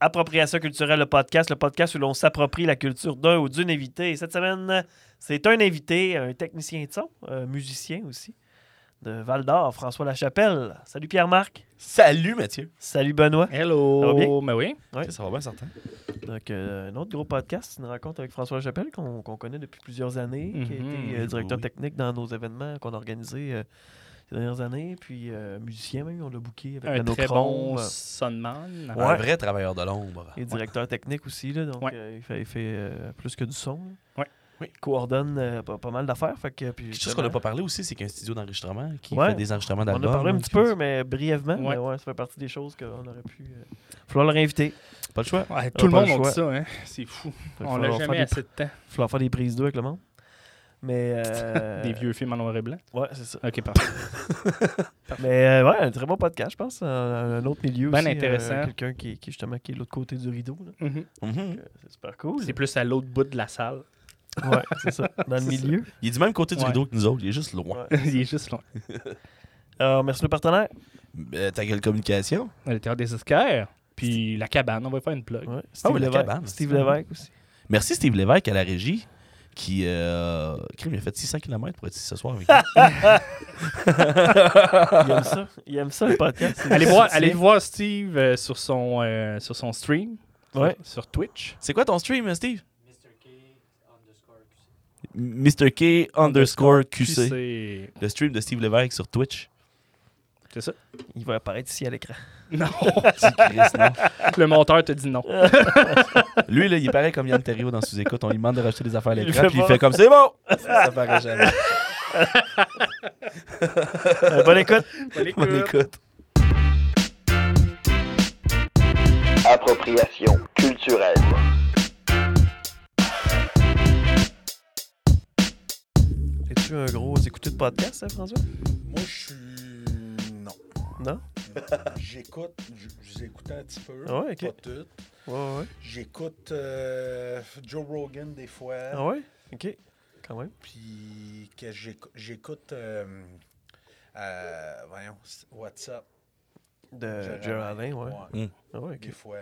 Appropriation culturelle, le podcast, le podcast où l'on s'approprie la culture d'un ou d'une invité. Et cette semaine, c'est un invité, un technicien de son, un musicien aussi, de Val d'Or, François Lachapelle. Salut Pierre-Marc. Salut Mathieu. Salut Benoît. Hello. Ça va bien? Ben oui. Ça va bien, certain. Donc, euh, un autre gros podcast, une rencontre avec François Lachapelle qu'on qu'on connaît depuis plusieurs années, qui a Mhm. été euh, directeur Oui. technique dans nos événements qu'on a organisés euh, ces dernières années, puis euh, musicien même, on l'a booké avec Un très bon sonman. Ouais. Un vrai travailleur de l'ombre. Et directeur technique aussi, là, donc Ouais. euh, il fait, il fait, euh, plus que du son. Oui. Il coordonne euh, pas, pas mal d'affaires. Fait que, puis, Quelque chose qu'on n'a pas parlé aussi, c'est qu'il y a un studio d'enregistrement qui Ouais. fait des enregistrements On d'albums. a parlé un petit peu, mais brièvement. Ouais. Mais ouais, ça fait partie des choses qu'on aurait pu. euh, falloir le réinviter. Pas le choix. Ouais, tout le monde a dit ça, hein. C'est fou. Fait On faire jamais des- assez de temps. falloir faire des prises d'eau avec le monde. Mais. euh, Des vieux films en noir et blanc. Ouais, c'est ça. Ok, parfait. Mais euh, ouais, un très bon podcast, je pense. Un, un autre milieu Ben aussi. euh, intéressant. Quelqu'un qui, qui, justement, qui est de l'autre côté du rideau. Mhm. Mhm. Donc, euh, c'est super cool. C'est plus à l'autre bout de la salle. Ouais, c'est ça. Dans le ça. milieu. Il est du même côté du Ouais. rideau que nous autres, il est juste loin. Ouais. Il est juste loin. Alors, merci le partenaire. Euh, ta gueule communication. Le théâtre des Oscars. Puis la cabane, on va faire une plug. Ouais. Ah Steve oui, la Lévesque. cabane, Steve. Lévesque aussi. Merci Steve Lévesque à la régie qui euh, crime, il a fait 600 km pour être ici ce soir avec nous. Il aime ça. Il aime ça, le podcast. Allez voir, allez voir Steve euh, sur, son, euh, sur son stream. Ouais. Sur Twitch. C'est quoi ton stream, Steve? Mr. K underscore QC. c'est. Le stream de Steve Lévesque sur Twitch. C'est ça? Il va apparaître ici à l'écran. Non. Non. le monteur te dit non. Lui, là, il est pareil comme Yann Terriot dans Sous-Écoute. On lui demande de rajouter des affaires à Il l'écran, fait puis il fait comme c'est bon! Ça paraît jamais. Euh, bonne écoute. On écoute. Appropriation culturelle. Es-tu un gros écouteur de podcast, hein, François? Moi, je suis. Non. Non? J'écoute. Je je vous écoute un petit peu. Ah ouais, ok. Pas tout. Ouais, ouais. J'écoute euh, Joe Rogan des fois. Ah ouais? OK. Quand même. Puis que j'écoute. J'écoute. euh, euh, voyons, WhatsApp. De Gerald Alain, ouais. Mm. Ah ouais, Des fois.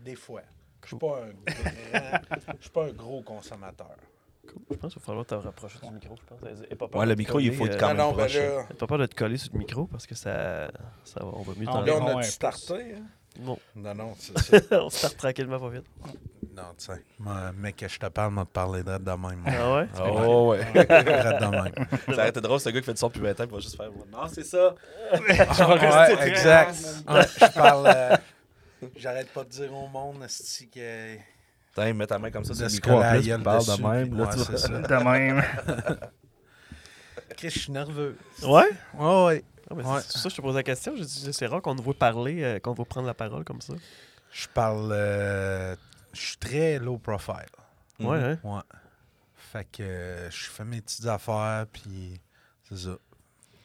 Des fois. Je suis pas un grand. Je suis pas un gros consommateur. Cool. Je pense qu'il va falloir te rapprocher du micro, je pense. Aie pas peur Ouais, de le te micro, il coller, faut être euh, quand non, même non, ben là. T'as pas peur de te coller sur le micro parce que ça, ça va, on va mieux Ah, t'entendre. Là, on Ouais, a starté. hein? Non. Non, non, c'est ça. on start tranquillement, pas vite. non, tu sais. moi, Mec, que je te parle, m'a te parler de de même. Ah ouais? Oh, ouais. De même. Ça aurait été drôle, ce gars qui fait du son depuis 20 ans, il va juste faire Non, c'est ça. Ouais, exact. Je parle. euh, J'arrête pas de dire au monde, esti, que. Putain, mets ta main comme ça sur le micro en plus, tu parles de dessus, même. Là, ouais, tu vois. c'est ça. De même. Chris, je suis nerveux. Ouais? Ouais, ouais. Ouais. C'est pour ça que je te pose la question. J'ai dit, C'est rare qu'on nous voit parler, euh, qu'on va prendre la parole comme ça. Je parle. euh, je suis très low profile. Mhm. Ouais, hein? Ouais. Fait que euh, je fais mes petites affaires, puis c'est ça.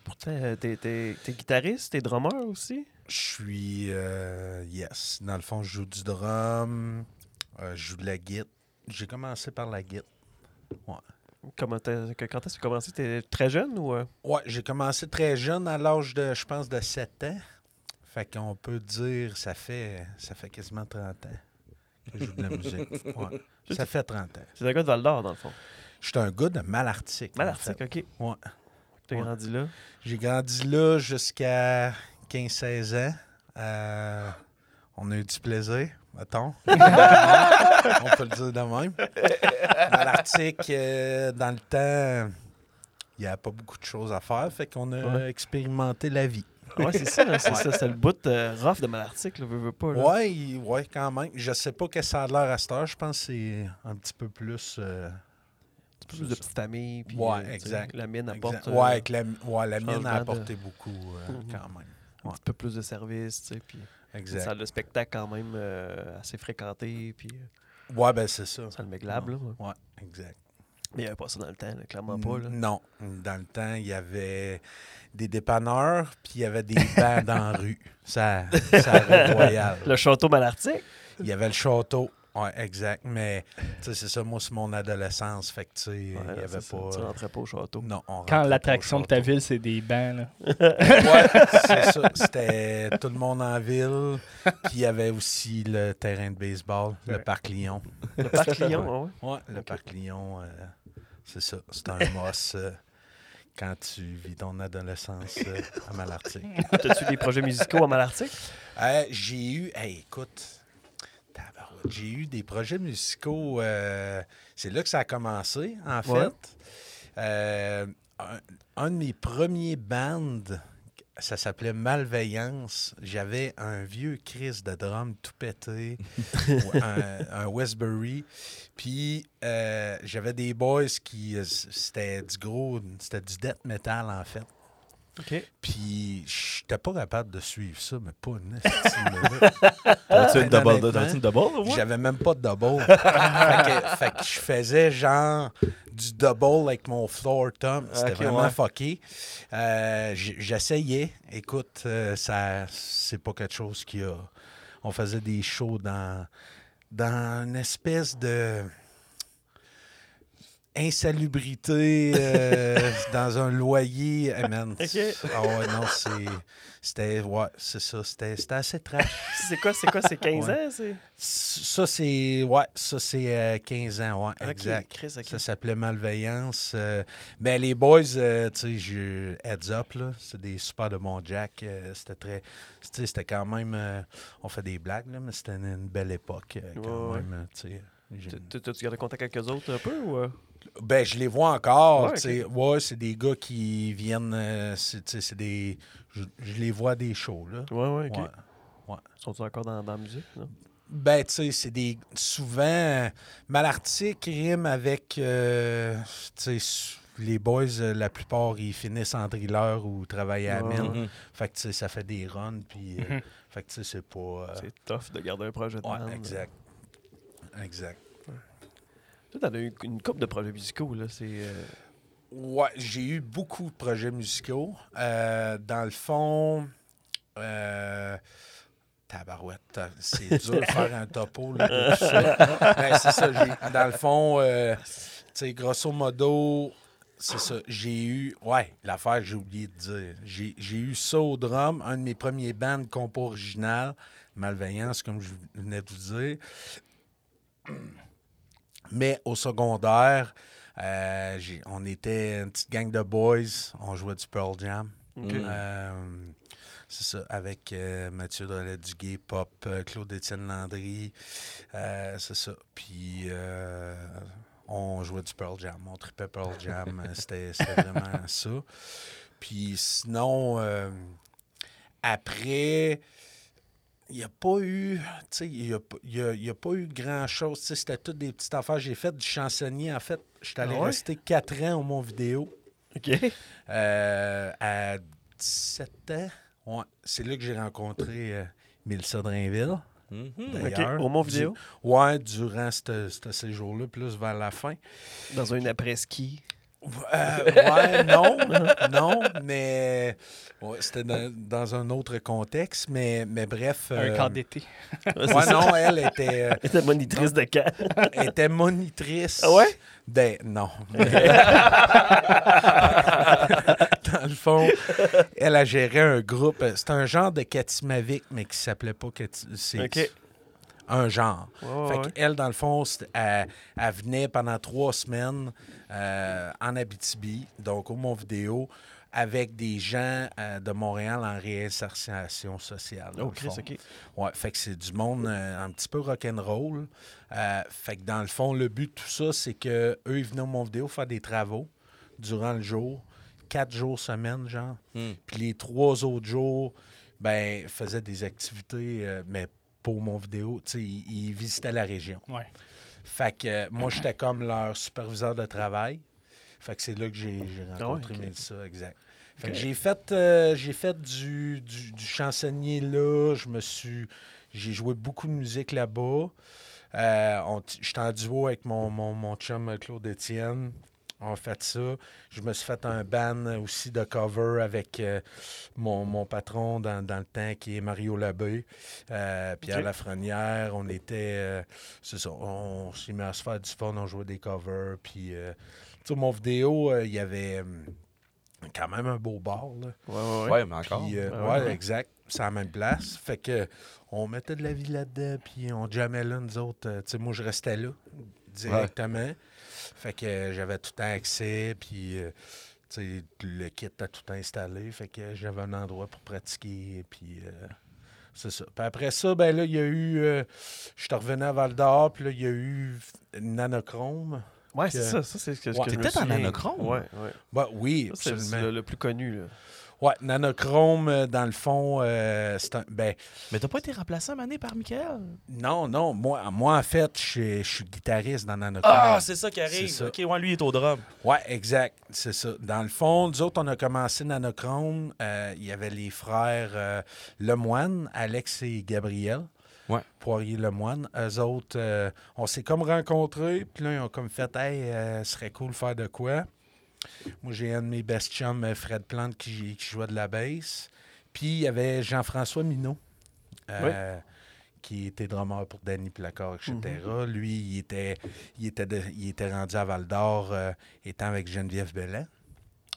Pourtant, t'es, t'es, t'es guitariste, t'es drummer aussi? Je suis. euh, yes. Dans le fond, je joue du drum, euh, je joue de la guitare. J'ai commencé par la guitare. Comment t'as- que- quand tu as commencé? T'es très jeune ou... euh? Ouais, j'ai commencé très jeune, à l'âge de, je pense, de 7 ans. Fait qu'on peut dire, ça fait, ça fait quasiment 30 ans que je joue de la musique. Ouais. Ça fait 30 ans. C'est un gars de Val d'Or, dans le fond. Je suis un gars de Malartic. en Malartic, fait. OK. Ouais. T'as Ouais. grandi là? J'ai grandi là jusqu'à 15-16 ans. Euh, on a eu du plaisir, mettons. on peut le dire de même. Malartic, euh, dans le temps, il n'y avait pas beaucoup de choses à faire. Fait qu'on a Ouais. expérimenté la vie. Ouais, c'est ça, c'est ça. C'est le bout euh, rough de Malartic, là, veux, veux pas. Là. Ouais, quand même. Je sais pas que ça a l'air à cette heure. Je pense que c'est un petit peu plus. euh, Plus de petites familles. Puis, Ouais, euh, exact. La mine apporte exact. euh, ouais, la, ouais, la mine a de- apporté beaucoup, euh, Mhm. quand même. un petit peu plus de services, tu sais. Puis une Exact. salle de spectacle quand même euh, assez fréquentée. Puis euh, Ouais, ben c'est ça. salle méglable, là. ouais. Ouais, exact. Mais il n'y avait pas ça dans le temps, là, clairement pas. Là. Non. Dans le temps, il y avait des dépanneurs, puis il y avait des bancs dans la rue. Ça, ça rue royale. Le château Malartic? Il y avait le château. Ouais, exact. Mais, tu sais, c'est ça, moi, c'est mon adolescence. Fait que, tu sais, il Ouais, y avait ça, pas. Tu rentrais pas au château. Non, on Quand l'attraction de ta ville, c'est des bancs, là. Ouais, c'est ça. C'était tout le monde en ville. Puis il y avait aussi le terrain de baseball, le parc Lyon. Le parc Lyon, ouais. Ouais, le parc Lyon, euh, c'est ça. C'est un moss euh, quand tu vis ton adolescence euh, à Malartic. T'as-tu des projets musicaux à Malartic? Euh, j'ai eu, hey, écoute, j'ai eu des projets musicaux. euh, c'est là que ça a commencé, en fait. Ouais. Euh, un, un de mes premiers bands, ça s'appelait Malveillance. J'avais un vieux Chris de drum tout pété, un, un Westbury. Puis euh, j'avais des boys qui. C'était du gros. C'était du death metal, en fait. OK. Puis, j'étais pas capable de suivre ça, mais pas une. T'as-tu une double? T'as-tu une double? J'avais même pas de double. fait, que, fait que je faisais genre du double avec mon floor tom. C'était vraiment ouais. fucké. Euh, J'essayais. Écoute, euh, ça c'est pas quelque chose qui a. On faisait des shows dans, dans une espèce de insalubrité euh, dans un loyer. Hey, man, Ok. Ah ouais, non, c'est. C'était. Ouais, c'est ça. C'était c'était assez trash. C'est quoi, c'est quoi, c'est 15 Ouais. ans? C'est... Ça, c'est. Ouais, ça, c'est euh, 15 ans, ouais, exact. Chris. Ça s'appelait Malveillance. euh, ben, les boys, euh, tu sais, je- heads up, là. C'est des super de bons Jack. c'était très. Tu c'était quand même. on fait des blagues, là, mais c'était une, une belle époque, quand Ouais, même. tu sais. T'as-tu gardé contact avec eux autres un peu ou. Ben, je les vois encore. Ouais, sais. Ouais, c'est des gars qui viennent. euh, c'est des. Je, je les vois des shows, là. Ouais, ouais, ok. Ouais. Sont-ils encore dans, dans la musique? Non? Ben, tu sais, c'est des. Souvent, Malartic rime avec. euh, tu sais, les boys, euh, la plupart, ils finissent en driller ou travaillent à Ouais. Mhm. Fait que, tu sais, ça fait des runs, puis. euh, Mhm. fait que, tu sais, c'est pas. euh, C'est tough de garder un projet de band. ouais, exact. Exact. Toi, t'en as eu une couple de projets musicaux, là. C'est. euh, Ouais, j'ai eu beaucoup de projets musicaux. Euh, dans le fond, euh, tabarouette, ta- c'est dur de faire un topo là, de ça. Ben, c'est ça, j'ai- dans le fond, euh, tu grosso modo, c'est ça, j'ai eu, ouais, l'affaire que j'ai oublié de dire, j'ai j'ai eu ça au drum, un de mes premiers bands compo original, Malveillance, comme je venais de vous dire. Mais au secondaire, euh, on était une petite gang de boys. On jouait du Pearl Jam. Euh, c'est ça, avec euh, Mathieu Drolet-Duguay, Pop, euh, Claude-Étienne Landry. C'est ça. Puis on jouait du Pearl Jam. On tripait Pearl Jam. C'était vraiment ça. Puis sinon, après, il n'y a pas eu, tu sais, il n'y a, pas- il y a- y a pas eu grand-chose. C'était toutes des petites affaires. J'ai fait du chansonnier. En fait, je suis allé Ah ouais? rester quatre ans au Mont Vidéo. Ok. Euh, à 17 ans, ouais, c'est là que j'ai rencontré euh, Mélissa Drainville. Mhm. D'ailleurs, Au Mont du- Vidéo? Ouais, durant ce ce séjour-là, plus vers la fin. Dans un après-ski. Euh, ouais, non, non, mais ouais, c'était dans, dans un autre contexte, mais, mais bref. Un euh, camp d'été. Ouais, non, elle était, euh, Elle était monitrice de camp. elle était monitrice. Ah ouais? des- non. mais- Dans le fond, elle a géré un groupe. C'était un genre de Katimavik, mais qui s'appelait pas Kati- c'est Ok. Un genre. Ouais, Fait ouais. qu'elle, dans le fond, elle, elle venait pendant trois semaines euh, en Abitibi, donc au Mont Vidéo, avec des gens euh, de Montréal en réinsertion sociale. Oh, Chris, ok. Ouais, fait que c'est du monde euh, un petit peu rock'n'roll. Fait que dans le fond, le but de tout ça, c'est que eux ils venaient au Mont Vidéo faire des travaux durant le jour, quatre jours semaine, genre. Mm. Puis les trois autres jours, ben, ils faisaient des activités, mais Mont Vidéo. Tu sais, ils, ils visitaient la région. Ouais. Fait que euh, moi, j'étais comme leur superviseur de travail. Fait que c'est là que j'ai Ah rencontré. Mélissa, exact. Fait que j'ai fait, euh, j'ai fait du, du, du chansonnier là. Je me suis. J'ai joué beaucoup de musique là-bas. Euh, J'étais en duo avec mon, mon, mon chum Claude Étienne. On a fait ça. Je me suis fait un ban aussi de cover avec euh, mon, mon patron dans, dans le temps qui est Mario Labbé, euh, Pierre Ok. Lafrenière. On était. euh, c'est ça. On s'est mis à se faire du fun. On jouait des covers. Puis, euh, tu sais, mon vidéo, euh, il y avait quand même un beau bar. Là. Ouais, ouais, ouais. Ouais, mais encore. Puis, euh, Ah ouais, exact. C'est à la même place. Fait que on mettait de la vie là-dedans, puis on jammait là, nous autres. Euh, tu sais, moi, je restais là directement. Fait que euh, j'avais tout le temps accès, puis euh, tu sais, le kit a tout installé. Fait que j'avais un endroit pour pratiquer, puis euh, c'est ça. Puis après ça, ben là, il y a eu... euh, je suis revenu à Val-d'Or, puis là, il y a eu Nanochrome. Ouais, c'est ça. Ça, c'est ce que, Ouais. que je T'étais en souviens. nanochrome? Ouais, ouais. Ben oui, c'est le, le plus connu. Là. Ouais, Nanochrome, euh, dans le fond, euh, c'est un... Ben, Mais t'as pas été remplacé à Mané par Michael? Non, non. Moi, moi en fait, je suis- guitariste dans Nanochrome. Ah, c'est ça qui arrive. Ça. Ok, ouais, lui, il est au drum. Ouais, exact. C'est ça. Dans le fond, nous autres, on a commencé Nanochrome. euh, Il y avait les frères euh, Lemoine, Alex et Gabriel. Ouais. Poirier Lemoine. Eux autres, on s'est comme rencontrés. Puis là, ils ont comme fait, hey, ce serait cool de faire de quoi. Moi, j'ai un de mes best chums, euh, Fred Plante, qui, qui jouait de la bass. Puis il y avait Jean-François Minot. euh, qui était drummer pour Danny Placard, etc. Lui, il était, il, était de- il était rendu à Val d'Or euh, étant avec Geneviève Bellan.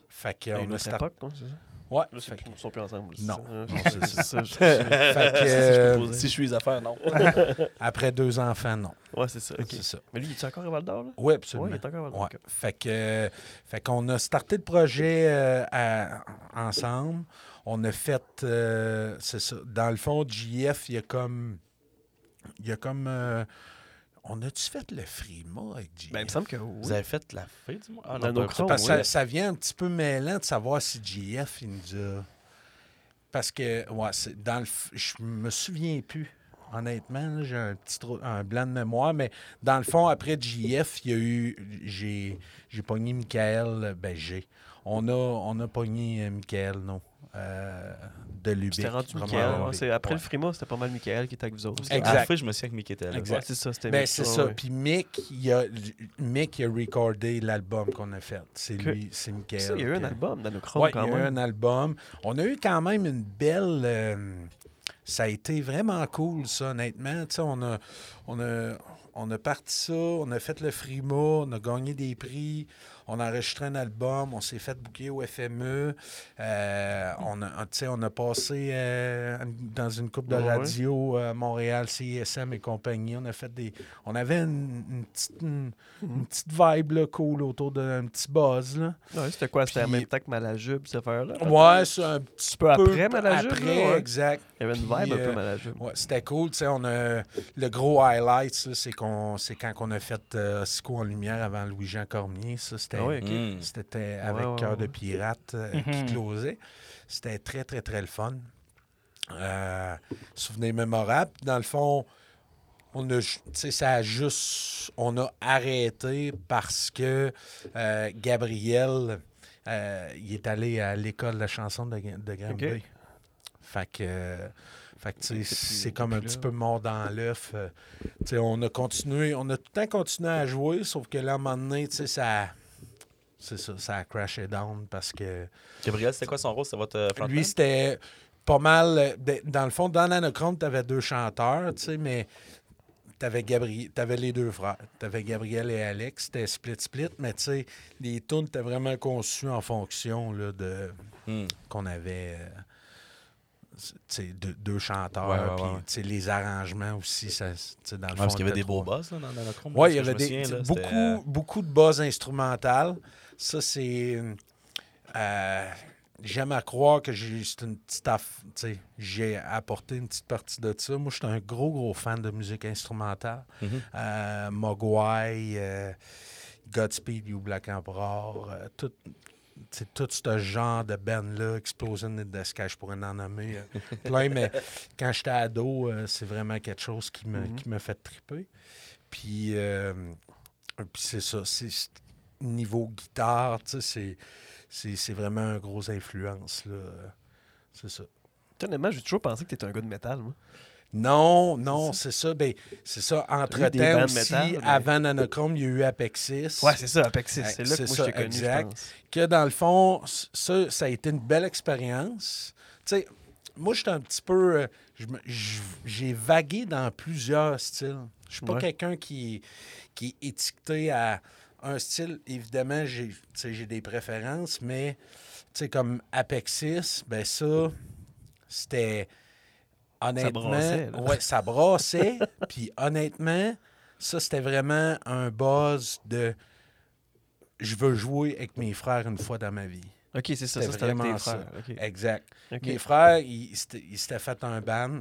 Fait que, À on une a autre start- époque, ça? Ouais. Là, c'est- ils sont plus ensemble. Non. c'est ça. Si je euh. Si je suis les affaires, non. après deux enfants, non. Ouais, c'est ça. Mais lui, il est encore à Val d'Or? là? Oui, Ouais, absolument. il est encore à Val d'Or. Ouais. Fait que, euh, fait qu'on a starté le projet euh, à- ensemble. On a fait, euh, c'est ça. Dans le fond, JF, il y a comme, il y a comme, on a-tu fait le Frima avec JF? Ben, il me semble que oui. Vous avez fait la fin du mois? Ah, non. Parce que oui. ça, ça vient un petit peu mêlant de savoir si JF, il nous a. Parce que, ouais, dans le. Je me souviens plus. Honnêtement, j'ai un petit trou- un blanc de mémoire, mais dans le fond, après JF, il y a eu. J'ai, j'ai pogné Michael. Ben, j'ai. On a, on a pogné euh, Michael, non. Euh, de Lubic. C'était rendu Michael. Ouais, c'est- après Ouais. le Frima, c'était pas mal Michael qui était avec vous autres. À Exact. la fin, je me souviens que Mickey était là. Exact. Ouais, c'est ça, c'était Ben, Mick, c'est ça. ouais. Puis Mick, il a, Mick, il a recordé l'album qu'on a fait. C'est lui, c'est Michael. Ça, il y a eu un album dans nos chromes Oui, quand il y a eu même. un album. On a eu quand même une belle. euh, ça a été vraiment cool, ça, honnêtement. Tu sais, on a, on, a, on a parti ça, on a fait le Frima, on a gagné des prix, on a enregistré un album, on s'est fait booker au FME. euh, on, a, on a passé euh, dans une coupe de radio à Montréal, CISM et compagnie. On a fait des. On avait une, une petite, une, une petite vibe là, cool autour d'un petit buzz. Là. Ouais, c'était quoi? C'était en même temps que Malajube, cette affaire-là? Ouais, c'est un petit peu après Malajube, Après, là, ouais. exact. Il y avait une Puis, vibe un peu euh, Malajube. Ouais, c'était cool. On a, le gros highlight, c'est, qu'on, c'est quand on a fait euh, Sico en lumière avant Louis-Jean Cormier. Ça, c'était, Ah ouais, ok. Mm. c'était avec Cœur de. Pirate euh, qui Mhm. closait. C'était très, très, très le fun. Euh, souvenir mémorable. Dans le fond, on a, ju- tu sais, ça a juste, on a arrêté parce que euh, Gabriel, euh, il est allé à l'école de la chanson de, de. Ok. Fait que, fait c'est comme un petit peu mort dans l'œuf. euh, tu sais, on a continué, on a tout le temps continué à jouer, sauf que là, à un moment donné, tu sais, ça, c'est ça, ça a crashé down parce que Gabriel, c'était quoi son rôle? C'était votre euh, frontman? lui, c'était pas mal. euh, de- Dans le fond, dans l'anachrome, tu avais deux chanteurs, tu sais, mais tu avais, les deux frères. Tu avais Gabriel et Alex. C'était split-split, mais tu sais, les tunes étaient vraiment conçues en fonction là, de Hmm. qu'on avait. euh, deux, deux chanteurs, Ouais, ouais, puis ouais, les arrangements aussi, ça, dans le Ouais, fond, parce qu'il y avait des beaux boss là, dans, dans le. Oui, il y avait des, beaucoup, euh, beaucoup de bases instrumentales. Ça, c'est. euh, J'aime à croire que j'ai c'est une petite j'ai apporté une petite partie de ça. Moi, je suis un gros, gros fan de musique instrumentale. Euh, Mogwai, euh, Godspeed You Black Emperor, tout, tout ce genre de band-là, Explosion in the Sky, je pourrais en nommer plein, mais quand j'étais ado, c'est vraiment quelque chose qui me, Mhm. qui me fait triper. Puis, euh, puis c'est ça, c'est- niveau guitare, tu c'est- c'est c'est vraiment une grosse influence, là. C'est ça. Honnêtement, j'ai toujours pensé que t'étais un gars de métal, moi. Non, non, c'est ça. Ben, c'est ça. Entre-temps aussi, métal, mais- avant Nanochrome, il y a eu Apexis. Ouais, c'est ça, Apexis. C'est là que moi, ça, je connu, exact. je pense. que dans le fond, ça, ça a été une belle expérience. Tu sais, moi, j'étais un petit peu. euh, J'ai vagué dans plusieurs styles. Je suis pas Ouais. quelqu'un qui, qui est étiqueté à un style. Évidemment, j'ai des préférences, mais comme Apexis, ben ça, c'était. Honnêtement, brassait, là. ouais, ça brassait. Puis honnêtement, ça, c'était vraiment un buzz de je veux jouer avec mes frères une fois dans ma vie. Ok, c'est ça, C'était ça avec vraiment tes frères. ça. Exact. Mes frères, ils s'étaient fait un band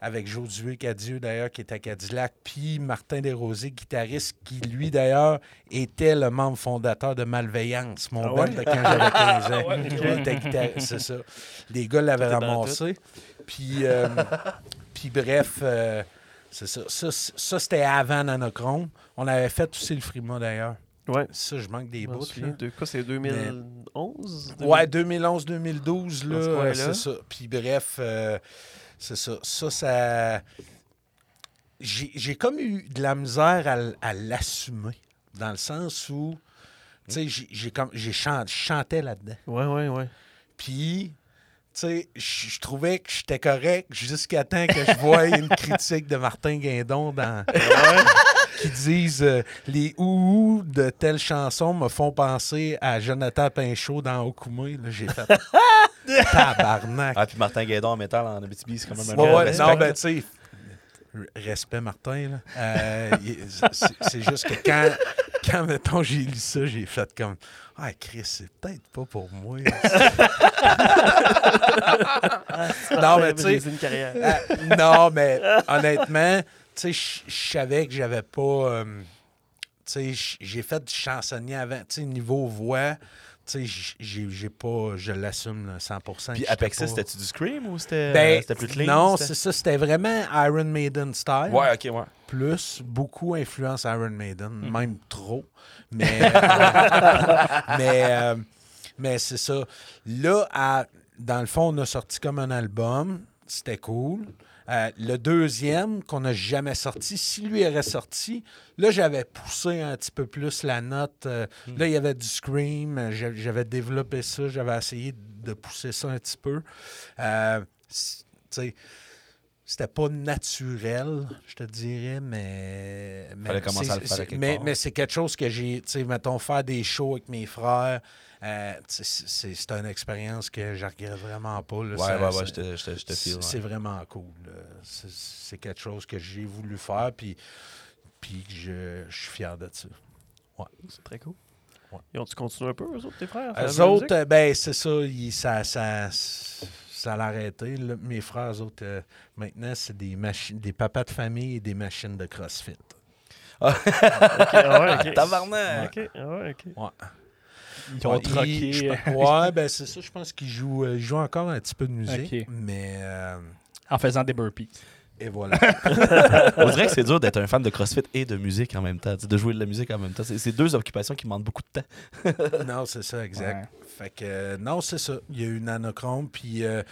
avec Josué Cadieux, d'ailleurs, qui était à Cadillac, puis Martin Desrosiers, guitariste, qui, lui, d'ailleurs, était le membre fondateur de Malveillance, mon Ah ouais? de quand j'avais 15 ans. ouais, ok. Il était guitariste, c'est ça. Les gars l'avaient est ramassé. Puis, euh, puis bref, euh, c'est ça. Ça, c'était avant Nanochrome. On avait fait aussi le Frima, d'ailleurs. Ouais. Ça, je manque des bouts. de quoi, c'est 2011 Ouais, 2011-2012, Dans ce là, coin-là. c'est ça. Puis bref, euh, c'est ça. Ça, ça... J'ai j'ai comme eu de la misère à, l'assumer, dans le sens où, tu sais, j'ai- j'ai comme j'ai chan- je chantais là-dedans. Ouais, ouais, ouais. Puis, tu sais, je trouvais que j'étais correct jusqu'à temps que je voie une critique de Martin Guindon dans... qui disent euh, les ouhou de telle chanson me font penser à Jonathan Pinchot dans Okoumé. J'ai fait tabarnak. Ah, puis Martin Guédon en métal en Abitibi, c'est quand même un Ouais, non, ben, tu sais, respect, Martin, là. Euh, c'est- juste que quand, quand, mettons, j'ai lu ça, j'ai fait comme, ah, Chris, c'est peut-être pas pour moi. non, mais tu sais, euh, non, mais honnêtement, tu sais, je savais que j'avais pas. euh, tu sais, j'ai fait du chansonnier avant. Tu sais, niveau voix, tu sais, j- j'ai j'ai pas. Je l'assume là, 100 Puis J'étais Apexis, pas- c'était-tu du Scream ou c'était Ben, plus clean? Non, c'était- c'est ça. C'était vraiment Iron Maiden style. Ouais, ok, ouais. Plus, beaucoup influence Iron Maiden, Mm. même trop. Mais, euh, mais, euh, mais c'est ça. Là, à- dans le fond, on a sorti comme un album. C'était cool. Euh, le deuxième, qu'on n'a jamais sorti, si lui aurait sorti, là, j'avais poussé un petit peu plus la note. Euh, Mm. Là, il y avait du Scream. euh, j'a- J'avais développé ça. J'avais essayé de pousser ça un petit peu. Euh, c'était pas naturel, je te dirais, mais. mais Fallait commencer c'est- à le faire à c'est- quelque Mais, part. mais c'est quelque chose que j'ai, tu sais, mettons, faire des shows avec mes frères, euh, c'est c'est- c'est une expérience que je regrette vraiment pas. là. Ouais, ouais, ouais, je te, je te, je te c'est file. ouais. c'est vraiment cool. C'est- quelque chose que j'ai voulu faire, puis, puis que je, je suis fier de ça. C'est très cool. Ouais. Et on-tu continué un peu, eux autres, tes frères? Eux autres, euh, ben, c'est ça, ils- ça, ça, ça l'a arrêté. là. Mes frères, eux autres, euh, maintenant, c'est des machines, des papas de famille et des machines de CrossFit. Ok, ah ouais, ok. Tabarnak! Ok, ah ouais, ok. Ils ont Ouais, troqué. je ouais, ben c'est ça. Je pense qu'ils jouent, euh, ils jouent encore un petit peu de musique. Ok. Mais. euh, En faisant des burpees. et voilà. On dirait que c'est dur d'être un fan de CrossFit et de musique en même temps, tu sais, de jouer de la musique en même temps. C'est c'est deux occupations qui demandent beaucoup de temps. non, c'est ça, exact. Ouais. Fait que, euh, non, c'est ça. Il y a eu Nanochrome, puis, euh,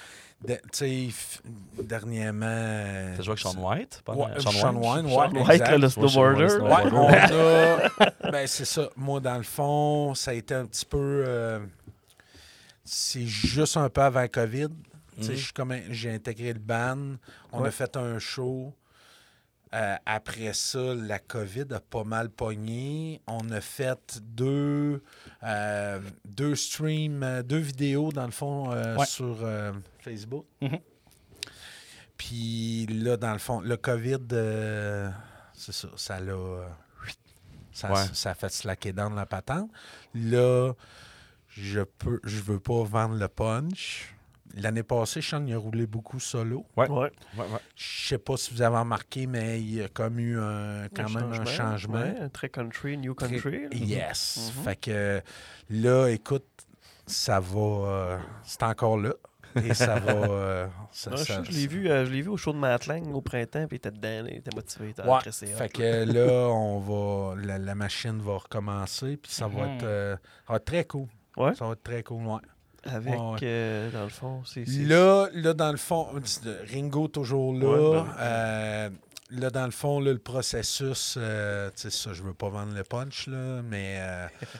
de- tu sais, f- dernièrement. T'as joué avec Sean White? pendant- Ouais, Sean Wine, ouais. Sean White, exact. là, le Ouais, snowboarder. Sean Ouais, White, on a. ben, c'est ça. Moi, dans le fond, ça a été un petit peu. euh, c'est juste un peu avant COVID. Un- J'ai intégré le band. On Ouais. a fait un show. Euh, après ça, la COVID a pas mal pogné. On a fait deux, euh, deux streams, euh, deux vidéos, dans le fond, euh, Ouais. sur Facebook. Mhm. Puis là, dans le fond, le COVID, c'est ça, ça l'a. ça, Ouais. ça a fait slacker dans la patente. Là, je peux je veux pas vendre le punch. L'année passée, Sean il a roulé beaucoup solo. Ouais. Ouais. Ouais, ouais. Je sais pas si vous avez remarqué, mais il y a comme eu un, quand même un changement. Ouais, un très country, new country. Yes. Mhm. Fait que là, écoute, ça va. euh, c'est encore là. Et ça va. euh, ça- Ouais, je, ça- je l'ai vu, euh, je l'ai vu au show de Matlang au printemps, puis il était dedans, il était motivé, il était Ouais, cressé, fait que là, on va, la, la machine va recommencer, puis ça va Mhm. être, euh, ça va être très cool. Ouais? Ça va être très cool, ouais. Avec, Ouais, ouais. euh, dans le fond, c'est. Là, là, dans le fond, Ringo toujours là. Ben- Euh, là, dans le fond, là, le processus, euh, tu sais, ça, je veux pas vendre le punch, là, mais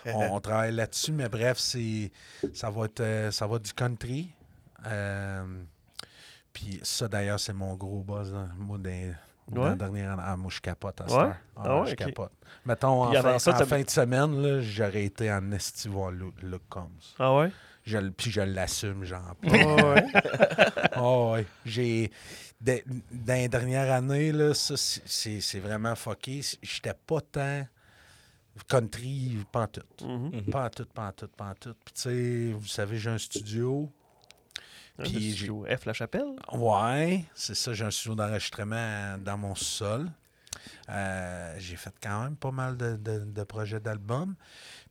on, on travaille là-dessus. Mais bref, c'est ça va être ça va être du country. Puis ça, d'ailleurs, c'est mon gros buzz. hein. Moi, dans Ouais. la dernière année, ah, moi, je capote à Ouais? cette heure. Ah ouais, je ok. capote. Mettons, en, fin, ça, en fin de semaine, là, j'aurais été en estival Look, Look Comes. Ah ouais? Je, puis je l'assume, genre. Ah ouais. Oh, ouais. J'ai. Dans les dernières années, là, ça, c'est- vraiment fucké. J'étais pas tant country, pas en tout. Pas en tout, pas en tout, pas en tout. Puis, tu sais, vous savez, j'ai un studio. Puis j'ai F La Chapelle? Ouais, c'est ça, j'ai un studio d'enregistrement dans mon sol. Euh, j'ai fait quand même pas mal de, de- de projets d'albums.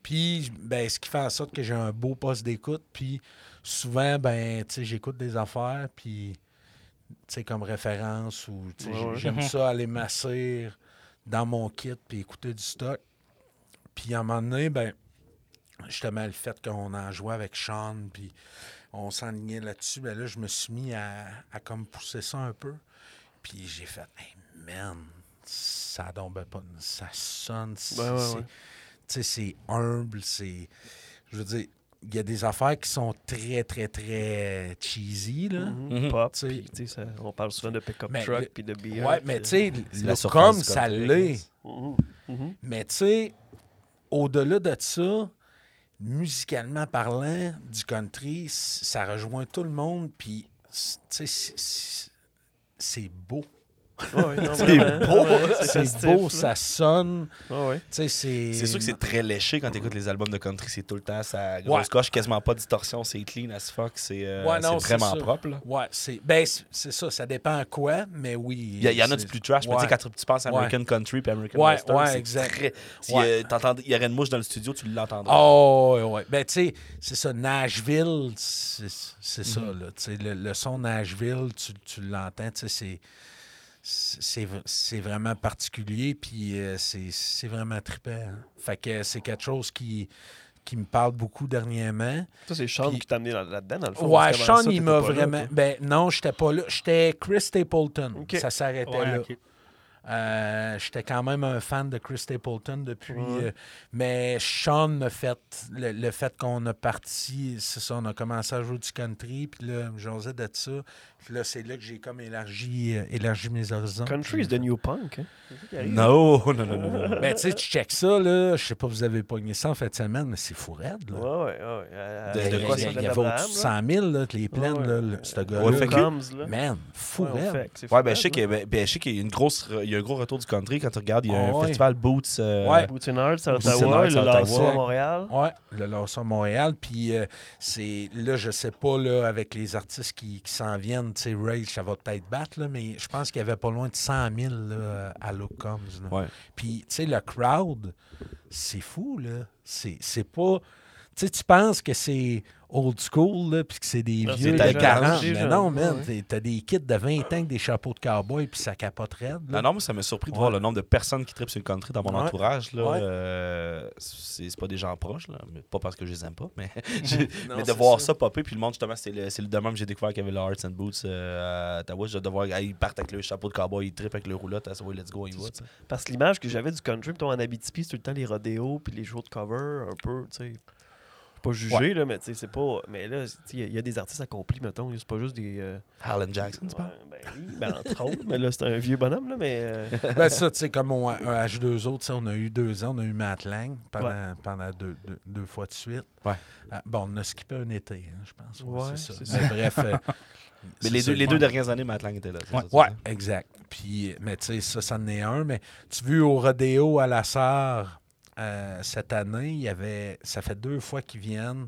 Puis, ben, ce qui fait en sorte que j'ai un beau poste d'écoute. Puis, souvent, ben, j'écoute des affaires, puis, tu sais, comme référence, ou, Ouais, j'aime Mhm. ça aller m'asseoir dans mon kit, puis écouter du stock. Puis, à un moment donné, ben, justement, le fait qu'on en jouait avec Sean, puis on s'enlignait là-dessus, ben là, je me suis mis à, à comme pousser ça un peu. Puis j'ai fait, hey, man, ça tombe pas, ça sonne, Ouais, ouais, c'est- humble, c'est, je veux dire, il y a des affaires qui sont très, très, très cheesy, là. Mhm. Mhm. Pop. On parle souvent de pick-up Mais truck puis de beer. Ouais, mais tu sais, le du ça l'est. Mhm. Mais tu sais, au-delà de ça, musicalement parlant, du country, ça rejoint tout le monde, puis tu sais, c'est beau. C'est beau, vraiment, C'est festif, beau, là. ça sonne. C'est. C'est sûr que c'est très léché quand tu écoutes les albums de country. C'est tout le temps ça grosse Ouais. coche, quasiment pas de distorsion, c'est clean as fuck, c'est euh, vraiment propre. Là. Ouais, c'est. Ben, ça, ça dépend à quoi, mais oui. Il y, en a du plus trash, mais tu sais, Ouais. quand tu penses à American Country puis American Ouais, Western, ouais, c'est exact. très... Si Ouais. euh, t'entends- il y aurait une mouche dans le studio, tu l'entendrais. Oh, ouais, ouais. Ben, tu sais, c'est ça, Nashville, c'est ça, Mhm. sais, le, son Nashville, tu, tu l'entends, tu sais, c'est. C'est c'est vraiment particulier, puis euh, c'est c'est vraiment trippant. hein. Fait que c'est quelque chose qui, qui me parle beaucoup dernièrement. Ça, c'est Sean Puis- qui t'a amené là- là-dedans, dans le fond. Ouais, Sean, ça, il m'a là, vraiment. toi. ben non, j'étais pas là. J'étais Chris Stapleton. Ça s'arrêtait Ouais, là. Euh, j'étais quand même un fan de Chris Stapleton depuis. Ouais. euh, mais Sean m'a fait. Le, le fait qu'on a parti, c'est ça, on a commencé à jouer du country, puis là, j'osais de ça. Puis là, c'est là que j'ai comme élargi, euh, élargi mes horizons. Country is the new punk. Hein? Ça. Non, non, non, non, non. Ben, tu sais, tu checkes ça, là. Je sais pas, vous avez pogné ça en fin de semaine, mais c'est fou raide, là. Ouais, ouais, ouais. Euh, De- Il y de avait- quoi, il y, ça, avait au-dessus de là? 100 000, là, que les plaines, Ouais, là, ouais. le- ce Ouais, gars-là. fait que- Comes, là. Man, fou Ouais, raide. Ouais, ben je sais là. qu'il y a- ben, ben, je sais qu'il y a une grosse, re- il y a un gros retour du country quand tu regardes. Il y a Ah un ouais. festival Boots. euh, Ouais. Boots and Hearts à Ottawa, le à Lasso à Montréal. Ouais, le Lawson à Montréal. Puis euh, c'est là, je sais pas, là, avec les artistes qui, qui s'en viennent, tu sais, Rage, ça va peut-être battre, là, mais je pense qu'il y avait pas loin de 100 000 là, à Look. Ouais. Puis, tu sais, le crowd, c'est fou, là. C'est pas. Tu sais, tu penses que c'est old school, là, puis que c'est des Non, vieux c'est de jeune, 40. c'est Mais non, man, ouais. t'as des kits de 20 ans avec des chapeaux de cowboy, puis ça capote raide. là. Non, non, moi, ça m'a surpris de Ouais. voir le nombre de personnes qui trippent sur le country dans mon Ouais. entourage. Là, Ouais. Euh, c'est pas des gens proches, là, mais pas parce que je les aime pas, mais, j'ai- Non, mais de voir ça. ça. popper. Puis le monde, justement, c'est le, c'est le demain que j'ai découvert qu'il y avait le Hearts and Boots euh, à Ottawa. J'ai hâte de voir, ah, ils partent avec le chapeau de cowboy, ils trippent avec le roulotte, let's go, ils vont. Parce que l'image que j'avais du country, en Abitibi, c'est tout le temps les rodéos puis les shows de cover, un peu, tu sais. Pas jugé, là, mais tu sais, c'est pas. Mais là, il y a- y, a des artistes accomplis, mettons. C'est pas juste des. euh, Harlan Jackson, tu ouais, parles? ben oui, ben entre autres. Mais là, c'est un vieux bonhomme, là, mais. euh, Ben ça, tu sais, comme on, un H2O, tu sais, on a eu deux ans, on a eu Matt Lang pendant, Ouais. pendant deux, deux, deux fois de suite. Ouais. Ah, bon, on a skippé un été, hein, je pense. Ouais, Ouais, c'est ça. Mais bref. euh, Mais les deux, les deux dernières années, Matt Lang était là. Ouais. ça, exact. Puis, mais tu sais, ça, ça en est un. Mais tu vu au rodéo à la Sarre, euh, cette année, il y avait. Ça fait deux fois qu'ils viennent.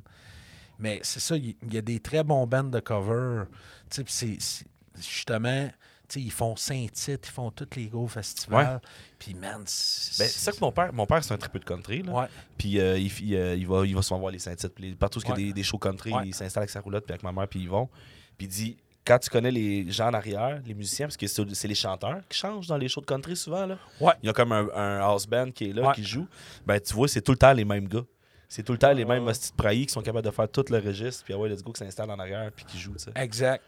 Mais c'est ça, il y, a des très bons bands de cover. C'est- justement. tu sais, ils font cinq titres, ils font tous les gros festivals. Puis, man, c'est Ben, c'est ça que mon père, mon père c'est un triple de country. Là. Ouais. Puis euh, il, il, euh, il va, il va souvent voir les Saint-Titres. Puis les- Partout où il y a des, des shows country, Ouais. il s'installe avec sa roulotte, puis avec ma mère, puis ils vont. Puis il dit quand tu connais les gens en arrière, les musiciens, parce que c'est les chanteurs qui changent dans les shows de country souvent. Là. Ouais. Il y a comme un, un house band qui est là, Ouais. qui joue. Ben, tu vois, c'est tout le temps les mêmes gars. C'est tout le temps les mêmes hosties de praillis qui sont capables de faire tout le registre, puis ah ouais, let's go, qui s'installe en arrière, puis qui joue. Exact.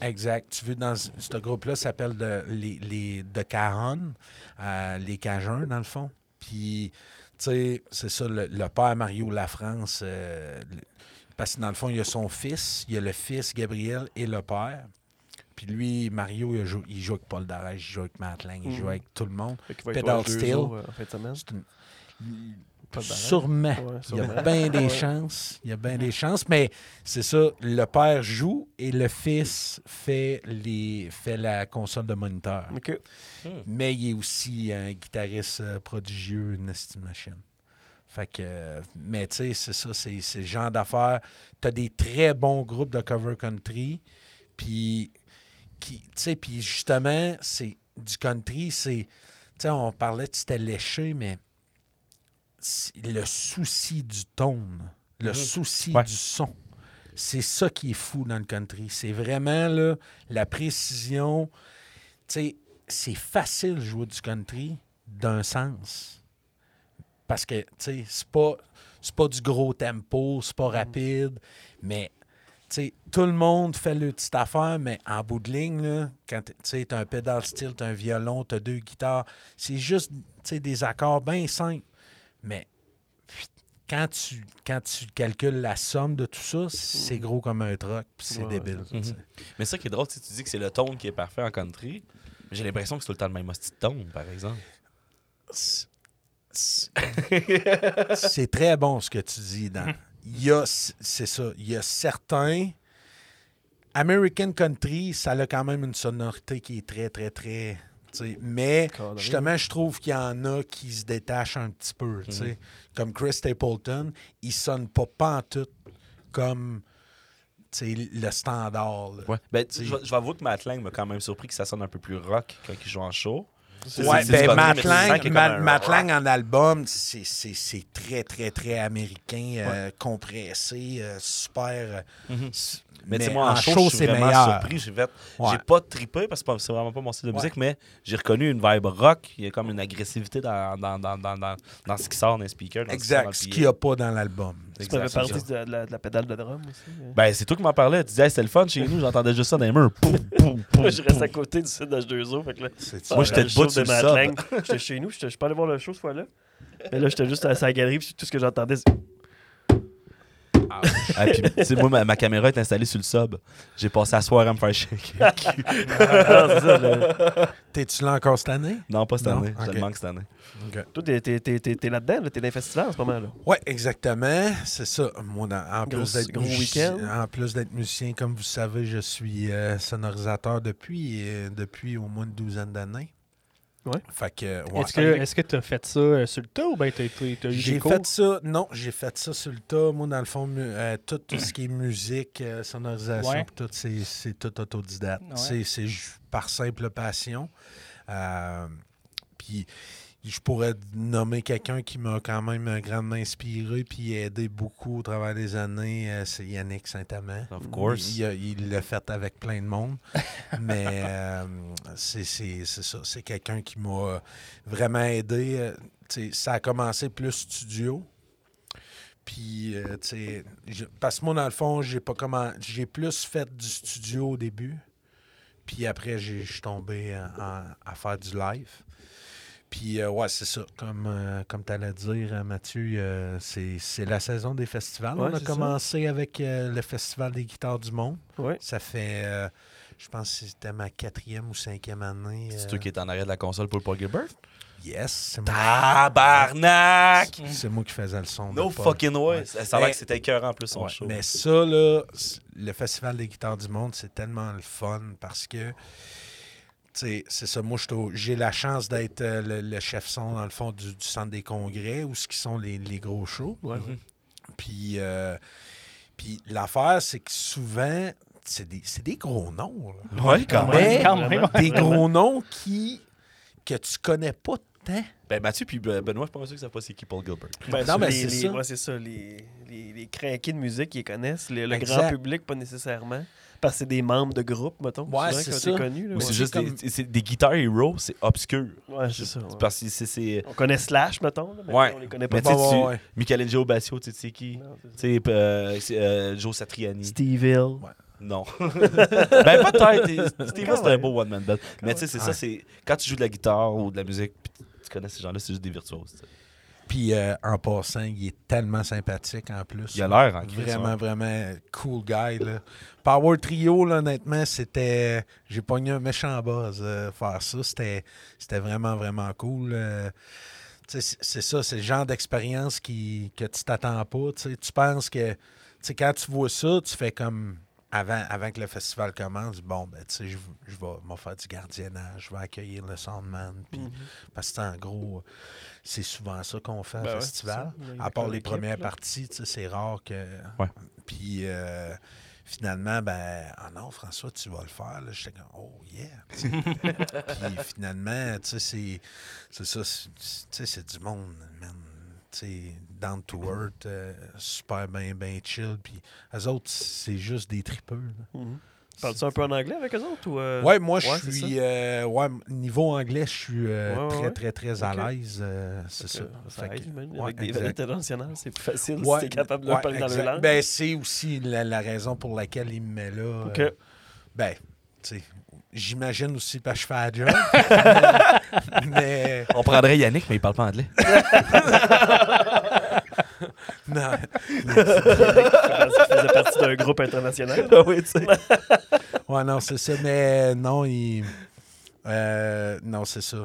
Exact. Tu veux, dans ce groupe-là, s'appelle de- les, les de Caron, euh, les Cajuns, dans le fond. Puis, tu sais, c'est ça, le, le père Mario Lafrance, euh, le- parce que dans le fond, il y a son fils, il y a le fils Gabriel et le père. Puis lui, Mario, il joue, il joue avec Paul Darèche, il joue avec Matt Lang, il joue Mhm. avec tout le monde. Pedal steel. jours, euh, en fin de semaine. C'est une- Pas de barrage. Sûrement. Il y a bien des Ouais. chances. Il y a bien des chances, mais c'est ça. Le père joue et le fils fait, les, fait la console de moniteur. Ok. Mais il est aussi un guitariste euh, prodigieux, une estime machine. Fait que, mais tu sais, c'est ça, c'est c'est le genre d'affaires. Tu as des très bons groupes de cover country, puis, qui- tu puis justement, c'est du country, c'est, tu sais, on parlait de c'était léché, mais le souci du tone, le Mhm. souci Ouais. du son. C'est ça qui est fou dans le country. C'est vraiment là, la précision. Tu sais, c'est facile de jouer du country d'un sens. Parce que, tu sais, c'est pas, c'est pas du gros tempo, c'est pas rapide, mais, tu sais, tout le monde fait le petite affaire, mais en bout de ligne, là, quand tu t'as un pédale style, t'as un violon, t'as deux guitares, c'est juste, tu sais, des accords bien simples. Mais quand tu, quand tu calcules la somme de tout ça, c'est gros comme un truck, puis c'est Ouais, débile. Tu sais. Mais ça qui est drôle, tu tu dis que c'est le tone qui est parfait en country. mais J'ai l'impression que c'est tout le temps le même hostie de tone, par exemple. C'est- très bon ce que tu dis. Dans, il y a, c'est ça, il y a certains. American Country, ça a quand même une sonorité qui est très, très, très. tu sais, Mais Cadré. justement, je trouve qu'il y en a qui se détachent un petit peu. tu sais. Comme Chris Stapleton, il sonne pas pantoute comme tu sais, le standard. Ouais. Ben, T'sais- je, vais- je vais avouer que Matt Lang m'a quand même surpris que ça sonne un peu plus rock quand il joue en show. Ouais, ben, Matt Lang, Matt en album, c'est- très, très, très américain, euh, compressé, euh, super. Mais, moi, en show, c'est vraiment meilleur. surpris. J'ai fait, Ouais. j'ai pas trippé parce que c'est vraiment pas mon style de musique, mais j'ai reconnu une vibe rock. Il y a comme une agressivité dans, dans, dans, dans, dans, dans ce qui sort dans les speakers. Exact, ce qu'il n'y a pas dans l'album. Tu m'avais c'est parlé ça. de, de la, de la pédale de drum aussi. hein. Ben, c'est toi qui m'en parlais. Tu disais, Hey, c'était le fun chez nous. J'entendais juste ça dans les murs. Poum, poum, poum, Moi, je reste à côté du site d'H2O. Fait que là, Moi, j'étais le debout de. Lang. J'étais chez nous. Je suis pas allé voir le show cette fois-là. Mais là, j'étais juste à sa galerie. Puis tout ce que j'entendais, c'est. Ah, puis, tu sais, moi, ma, ma caméra est installée sur le sub. J'ai passé la soirée à me faire chier. Ah, T'es-tu là encore cette année? non, pas cette Non? année. Je Ok. le manque cette année. Toi, t'es- t'es t'es- t'es- t'es là-dedans. là, T'es dans les festivals en ce moment. là? Oui, exactement. C'est ça. Moi, dans- en, Gros- plus d'être gros musicien, en plus d'être musicien, comme vous savez, je suis euh, sonorisateur depuis, euh, depuis au moins une douzaine d'années. Ouais. Fait que, ouais. Est-ce que est-ce que tu as fait ça euh, sur le tas ou bien tu as, eu des J'ai cours? fait ça, non, j'ai fait ça sur le tas. Moi, dans le fond, mu- euh, tout, tout ce qui est musique, euh, sonorisation, Ouais. pis tout, c'est, c'est tout autodidacte. Ouais. C'est, c'est ju- par simple passion. Euh, Puis, je pourrais nommer quelqu'un qui m'a quand même grandement inspiré puis aidé beaucoup au travers des années. euh, c'est Yannick Saint-Amand. Of course. Il, l'a fait avec plein de monde. Mais euh, c'est ça. C'est quelqu'un qui m'a vraiment aidé. Euh, ça a commencé plus studio. Puis, euh, tu sais, parce que moi, dans le fond, j'ai pas comment. J'ai plus fait du studio au début. Puis après, j'ai- je suis tombé en- en- à faire du live. Puis, euh, ouais, c'est ça. Comme, euh, comme tu allais dire, euh, Mathieu, euh, c'est c'est la saison des festivals. Ouais, On a ça. commencé avec euh, le Festival des guitares du monde. Ouais. Ça fait, euh, je pense que c'était ma quatrième ou cinquième année. C'est toi qui es en arrière de la console pour le Paul Gilbert? Yes, c'est moi, Tabarnak! c'est moi qui faisais le son. No fucking way! Ouais. Ça a que c'était écœurant en plus son Ouais, show. Mais ça, là, le Festival des guitares du monde, c'est tellement le fun parce que, c'est ça. Moi, je suis au- j'ai la chance d'être euh, le, le chef son, dans le fond, du, du centre des congrès, où ce qui sont les, les gros shows. Ouais, Mhm. Puis, euh, puis l'affaire, c'est que souvent, c'est des, c'est des gros noms. Ouais, quand Mais- même. Quand même. Des gros noms qui que tu connais pas tant. Ben, Mathieu puis Ben- Benoît, je suis pas sûr que ça pas c'est qui Paul Gilbert. Ben, Non, mais les- c'est ça. ouais, c'est ça. Les, les, les craqués de musique, ils connaissent. Le, grand public, pas nécessairement. Parce que c'est des membres de groupe, mettons. Ouais, c'est ça. là, Ou ouais. c'est c'est juste comme- des, c'est des guitares héros, c'est obscur. Ouais, c'est ça. ouais. C'est Parce que c'est- c'est. On connaît Slash, mettons. là, mais Ouais. On les connaît pas. Mais Ouais, tu- ouais, ouais. Michelangelo Basio, tu sais c'est qui? C'est. Tu sais, euh, c'est, euh, Joe Satriani. Steve Hill. Non. ben peut-être. Steve Quand c'était un beau one man band. Mais tu sais, c'est Ouais. ça, c'est quand tu joues de la guitare ou de la musique, tu connais ces gens-là, c'est juste des virtuoses. tu sais. Puis euh, en passant, il est tellement sympathique en plus. Il a l'air en Christ, Vraiment, vraiment cool guy. Là. Power Trio, là, honnêtement, c'était. J'ai pogné un méchant buzz euh, faire ça. C'était c'était vraiment, vraiment cool. euh. C'est ça, c'est le genre d'expérience que tu t'attends pas. tu penses que. quand tu vois ça, tu fais comme. Avant, avant que le festival commence, bon, ben, tu sais, je, je vais m'en faire du gardiennage, je vais accueillir le soundman. Puis, Mhm. Parce que, en gros, c'est souvent ça qu'on fait Ben au ouais, festival. ça. À part les premières là. parties, tu sais, c'est rare que. Puis euh, finalement, ben, ah non, François, tu vas le faire. là. J'étais comme, oh yeah. Puis finalement, tu sais, c'est- c'est ça, c'est- tu sais, c'est du monde, man. Tu sais, down to earth, euh, super bien, bien chill. Puis eux autres, c'est juste des tripeux. Mhm. Parles-tu un peu en anglais avec eux autres ou, euh, Ouais, moi, je ouais, c'est suis. euh, ouais, niveau anglais, je suis euh, Ouais, ouais, très, très, très à Ok. l'aise. euh, c'est ça. que Ça Avec des variétés internationales, c'est plus facile si Ouais, t'es capable de ouais, parler dans exact. leur langue. Ben, c'est aussi la, la raison pour laquelle il me met là. Ok. euh, ben, tu sais, j'imagine aussi parce que je fais la job. mais On prendrait Yannick, mais il parle pas anglais. non, faisait partie d'un groupe international. Ah oui, tu sais. ouais, non, c'est ça. Mais non, il. euh, non, c'est ça.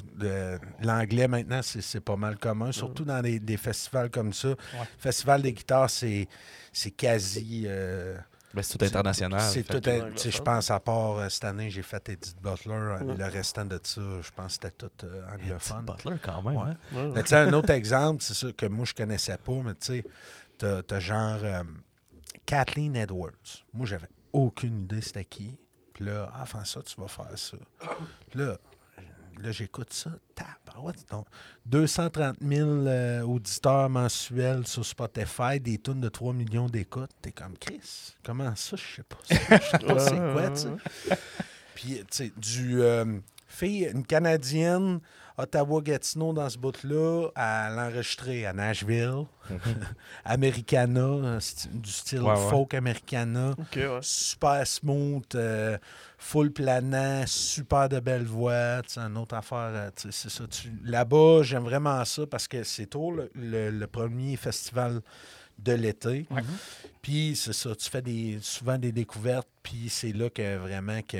L'anglais, maintenant, c'est pas mal commun, surtout dans des, des festivals comme ça. Festival des guitares, c'est c'est quasi. euh, Ben, c'est tout international. C'est tout. Je pense, à part euh, cette année, j'ai fait Edith Butler. euh, Ouais. Le restant de ça, je pense que c'était tout euh, anglophone. Butler, quand même. Ouais. hein? Ouais, ouais. Mais tu sais, un autre exemple, c'est ça que moi, je connaissais pas, mais tu sais, t'as genre euh, Kathleen Edwards. Moi, j'avais aucune idée c'était qui. Puis là, ah, enfin ça, tu vas faire ça. Puis là, là j'écoute ça. Tabarouette, donc 230 000 euh, auditeurs mensuels sur Spotify, des tonnes de 3 millions d'écoutes. T'es comme Chris. Comment ça, je sais pas. Je sais pas c'est quoi, tu sais. Puis, tu sais, du. euh, fille, une Canadienne, Ottawa-Gatineau, dans ce bout-là, à l'enregistrer à Nashville. Americana, euh, sti- du style Ouais, ouais. folk Americana. Ouais. Super smooth, euh, full planant, super de belle voix. Sais, une autre affaire, euh, c'est ça. tu- Là-bas, j'aime vraiment ça parce que c'est tôt le, le- le premier festival de l'été. Ouais. Puis c'est ça, tu fais des, souvent des découvertes, puis c'est là que vraiment que.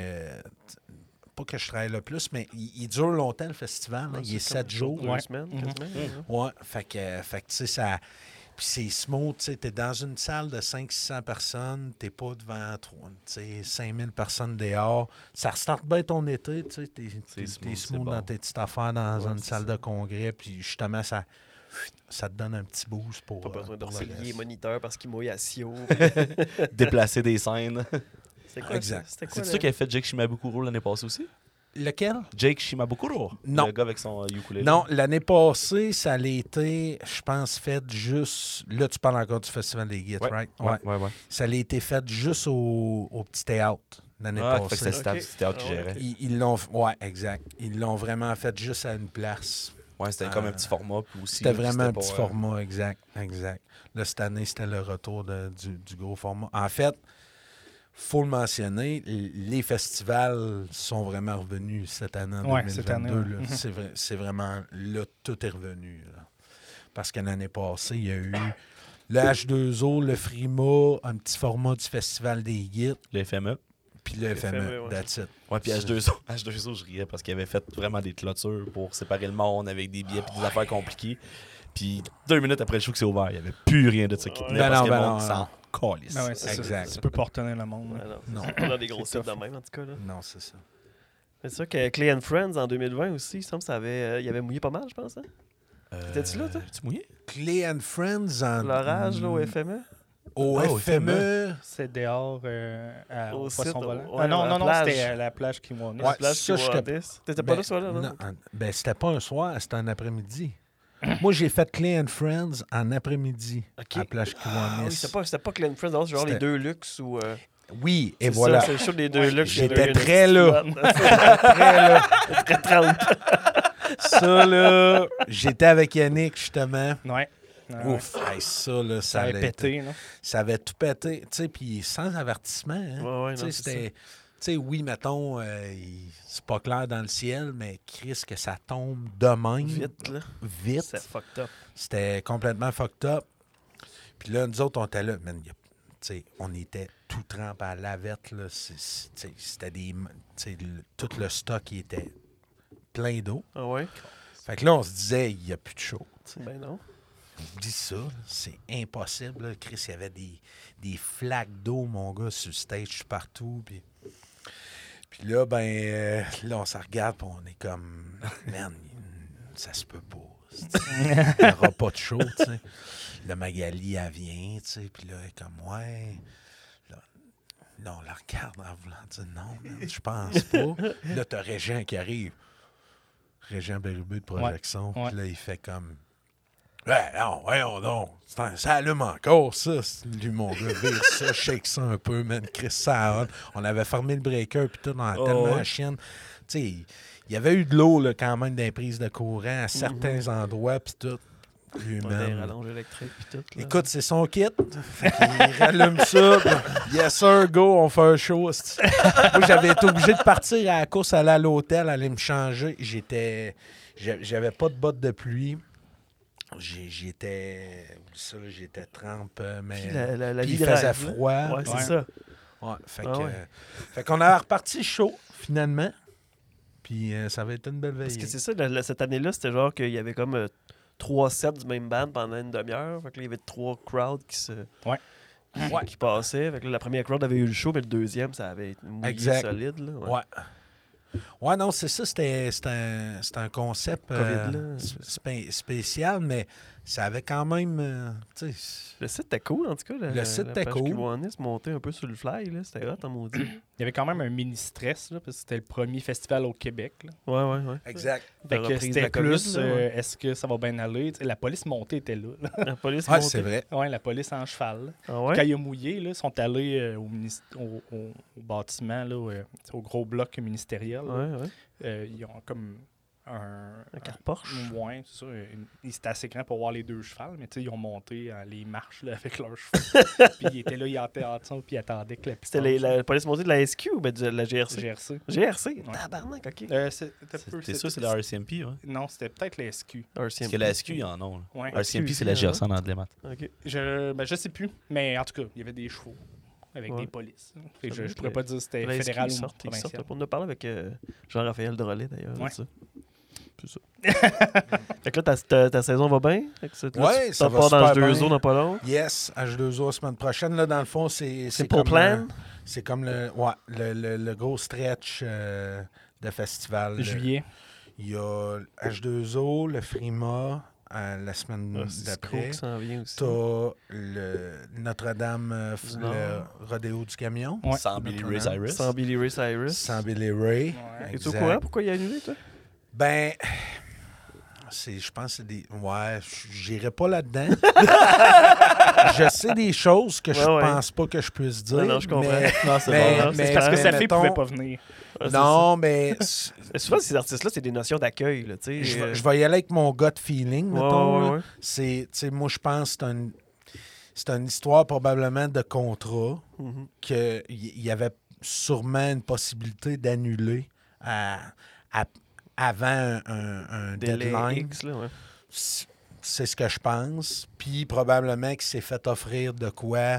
Pas que je travaille le plus, mais il, il dure longtemps le festival. là. il est sept jours. Deux Ouais. semaines, Mhm. quasiment. ouais. Ouais, fait que, fait que tu sais, ça. Puis c'est smooth, tu sais, t'es dans une salle de 500-600 personnes, t'es pas devant trois- tu sais, 5000 personnes dehors. Ça restarte bien ton été, tu sais, t'es, smooth, bon. dans tes petites affaires dans Ouais, une salle ça. de congrès, puis justement, ça, ça te donne un petit boost pour. Pas euh, besoin de le resselier les moniteurs parce qu'ils mouillent à Sio. Déplacer des scènes. C'est quoi Exact. ça? C'était quoi? C'est le- ça qui a fait Jake Shimabukuro l'année passée aussi? Lequel? Jake Shimabukuro? Non. Le gars avec son euh, ukulélé. Non, l'année passée, ça été, je pense, fait juste. Là, tu parles encore du Festival des Ouais, right? Ouais, ouais, ouais. Ça été fait juste au, au petit théâtre l'année Ah, fait que passée. c'est Stab Ok. Théâtre qui Ah ouais, gérait. ok. Ils, ils l'ont. Ouais, exact. Ils l'ont vraiment fait juste à une place. Ouais, c'était comme un Euh, petit format. Puis aussi, C'était vraiment un petit euh, format, exact. Exact. Là, cette année, c'était le retour de- du, du gros format. En fait, faut le mentionner, les festivals sont vraiment revenus cette année en Ouais, 2022. cette année, là. ouais. Mhm. C'est vrai- C'est vraiment là, tout est revenu. là. Parce que l'année passée, il y a eu le H2O, le Frima, un petit format du Festival des Guides, Le FME. puis le FME. FME, ouais. That's it. Ouais, puis H2O, H2O, je riais parce qu'il avait fait vraiment des clôtures pour séparer le monde avec des billets et des affaires compliquées. Puis deux minutes après le show que c'est ouvert, il n'y avait plus rien de ça qui tenait Ben parce non, que ben le monde non, calisse. Ben ouais, c'est Exact. ça. Tu peux pas retenir le monde. Ouais, non, Non. c'est pas dans des gros C'est sites de même, en tout cas. là. Non, c'est ça. C'est sûr que Clay and Friends en 2020 aussi, il semble que ça avait, euh, il avait mouillé pas mal, je pense. Hein? T'étais-tu là, toi? Tu mouillé? Clay and Friends en. L'orage là, au E? FME. Au Ah, au FME. C'est dehors euh, à, Au Poisson Volant. ouais, ah non, à la non, non, plage. c'était à la plage qui m'a Ouais, Place ça, qui. T'étais pas Ben, là, ce soir-là, non? non, en- ben, c'était pas un soir, c'était un après-midi. Moi, j'ai fait Clay and Friends en après-midi Ok. à Plage Ah oui, c'était pas, pas Clay and Friends, c'est genre les deux luxe ou. euh, Oui, et voilà. C'est le show des deux J'étais très là. bonne. Très, là, ça, là, j'étais avec Yannick, justement. Ouais. Ah ouais. Ouf, hey, ça, là, ça, Ça avait pété, là. ça avait tout pété, tu sais, puis sans avertissement. hein. Ouais, ouais, Tu sais, non, c'est c'était. Tu sais, oui, mettons, euh, c'est pas clair dans le ciel, mais Chris, que ça tombe de même. Vite, là. Vite. C'est fucked up. C'était complètement fucked up. Puis là, nous autres, on était là. Man, on était tout trempé à la sais, C'était des. le- tout le stock il était plein d'eau. Ah ouais? Fait que là, on se disait, il n'y a plus de chaud. Ben non. Je dis ça, c'est impossible. là. Chris, il y avait des, des flaques d'eau, mon gars, sur le stage partout. Puis, puis là, ben, euh, là, on se regarde, puis on est comme, man, ça se peut pas. Il n'y aura pas de show, tu sais. Le Magali, elle vient, tu sais, puis là, elle est comme, ouais. Là, là, on la regarde en voulant dire, non, man, je pense pas. Là, t'as Régent qui arrive. Régent Bérubé de projection. Puis là, il fait comme. Ouais, non, voyons donc. Un- Ça allume encore, ça. Lui, mon gars, vire ça, shake ça un peu, man. Chris, ça on. On avait fermé le breaker, puis tout, a Oh, tellement ouais. la chienne. Tu sais, il y avait eu de l'eau, là, quand même, dans les prises de courant à certains endroits, puis tout. Lui, Ouais, des man. rallonges électriques pis tout. là. Écoute, c'est son kit. Qu'il rallume ça. puis Yes, sir, go, on fait un show. Moi, j'avais été obligé de partir à la course, aller à l'hôtel, aller me changer. J'étais. j'a- J'avais pas de bottes de pluie. J'étais. ça, j'étais trempe, euh, mais. Puis la, la, la puis vie il faisait froid. Ouais, c'est Ouais. ça. Ouais, fait Ah que, ouais. fait qu'on a reparti chaud, finalement. Puis euh, ça va être une belle veille. Parce que c'est ça, la- la- cette année-là, c'était genre qu'il y avait comme euh, trois sets du même band pendant une demi-heure. Fait que là, il y avait trois crowds qui se. Ouais. Qui, qui passaient. Fait que là, la première crowd avait eu le show, mais le deuxième, ça avait été mouillé Exact. solide. Là, ouais. Ouais. Non, c'est ça. C'était un, un concept euh, spé- spécial, mais ça avait quand même. euh, Le site était cool, en tout cas. la- Le site était cool. Montait un peu sur le fly. là. C'était hot, en maudit. Il y avait quand même un mini stress, là, parce que c'était le premier festival au Québec. là. Ouais, ouais, ouais. exact. C'était plus, euh, ouais. est-ce que ça va bien aller? La police montée était là. là. La police Ouais, montait. c'est vrai. ouais, la police en cheval. Ah Quand ouais? il a mouillé, là, ils sont allés euh, au, minis- au- au- au bâtiment, là, au, euh, au gros bloc ministériel. là. Ouais, ouais. Euh, ils ont comme un. Un carte Porsche. Ouais, c'est ça. il- C'était assez grand pour voir les deux chevals, mais tu sais, ils ont monté euh, les marches là, avec leurs chevaux. puis ils étaient là, ils étaient en dessous, puis ils attendaient que la C'était la police montée de la SQ ou ben de la GRC? GRC. GRC? Tabarnak, ok. Euh, peu, T'es c'est- sûr que c'est la RCMP, ouais? Non, c'était peut-être la SQ. Parce que la SQ, ils en ont. là. Ouais. RCMP, c'est la GRC en anglais, Matt. Ok. Je, ben, je sais plus, mais en tout cas, il y avait des chevaux avec Ouais. des polices. Ça je, être pourrais pas dire si c'était fédéral ou sortent, ils sortent. provincial. On a parlé avec euh, Jean-Raphaël Drolet, d'ailleurs. Ouais. C'est ça. fait que là, ta, ta- ta saison va bien? Ouais, tu ça t'en va pars dans super deux bien. eaux dans pas long? Yes, H2O semaine prochaine. Là, dans le fond, c'est. C'est pour plan? C'est comme le, ouais, le, le- le gros stretch euh, de festival. Le- Juillet. Il y a H2O, le Frima, euh, la semaine Ah, d'après. T'as le Notre-Dame, euh, Du le rodéo du camion. Ouais. Sans Billy Ray. Cyrus. Sans Billy Ray Cyrus. Sans Billy Ray. Ouais. Es-tu au courant? Pourquoi il a annulé, toi? Ben, je pense que c'est des. Ouais, j'irai pas là-dedans. je sais des choses que je Ouais, ouais. pense pas que je puisse dire. Ouais, non, je comprends. mais- Non, c'est bon. non, mais- c'est Parce que sa fille pouvait pas venir. Non, mais Souvent, ces artistes-là, c'est des notions d'accueil. là, tu sais. je, euh, vais- je vais y aller avec mon gut feeling, mettons. ouais. C'est, moi, je pense que c'est un- c'est une histoire probablement de contrat Mhm. qu'il y avait sûrement une possibilité d'annuler à- à- avant un, deadline. X, là, ouais. C'est ce que je pense. Puis probablement qu'il s'est fait offrir de quoi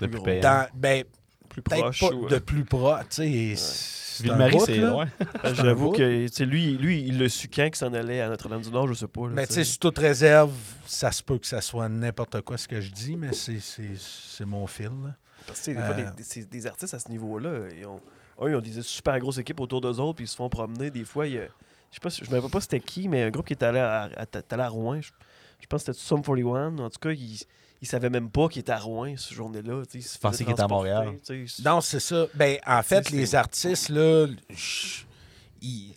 Le plus gros. payant. dans, ben, Plus peut-être proche. pas ou, de euh, plus proche. Tu sais, Ville-Marie, c'est loin. J'avoue que tu sais, lui, lui, il l'a su quand qu'il s'en allait à Notre-Dame-du-Nord, je sais pas. là, Mais tu sais, sous toute réserve, ça se peut que ça soit n'importe quoi ce que je dis, mais c'est- c'est c'est mon fil. là. Parce que, des fois, Euh, des, des- c'est- des artistes à ce niveau-là, ils ont, un, ils ont des super grosses équipes autour d'eux autres, puis ils se font promener. Des fois, il y a- je sais pas, si- je me rappelle pas c'était qui, mais un groupe qui était allé à, à, à- allé à Rouen. Je, je pense que c'était Sum 41. En tout cas, ils il savaient même pas qu'il était à Rouen cette journée-là. pensaient faisaient qu'il était à Montréal. Non, c'est ça. Ben, en fait, les artistes, là, ils-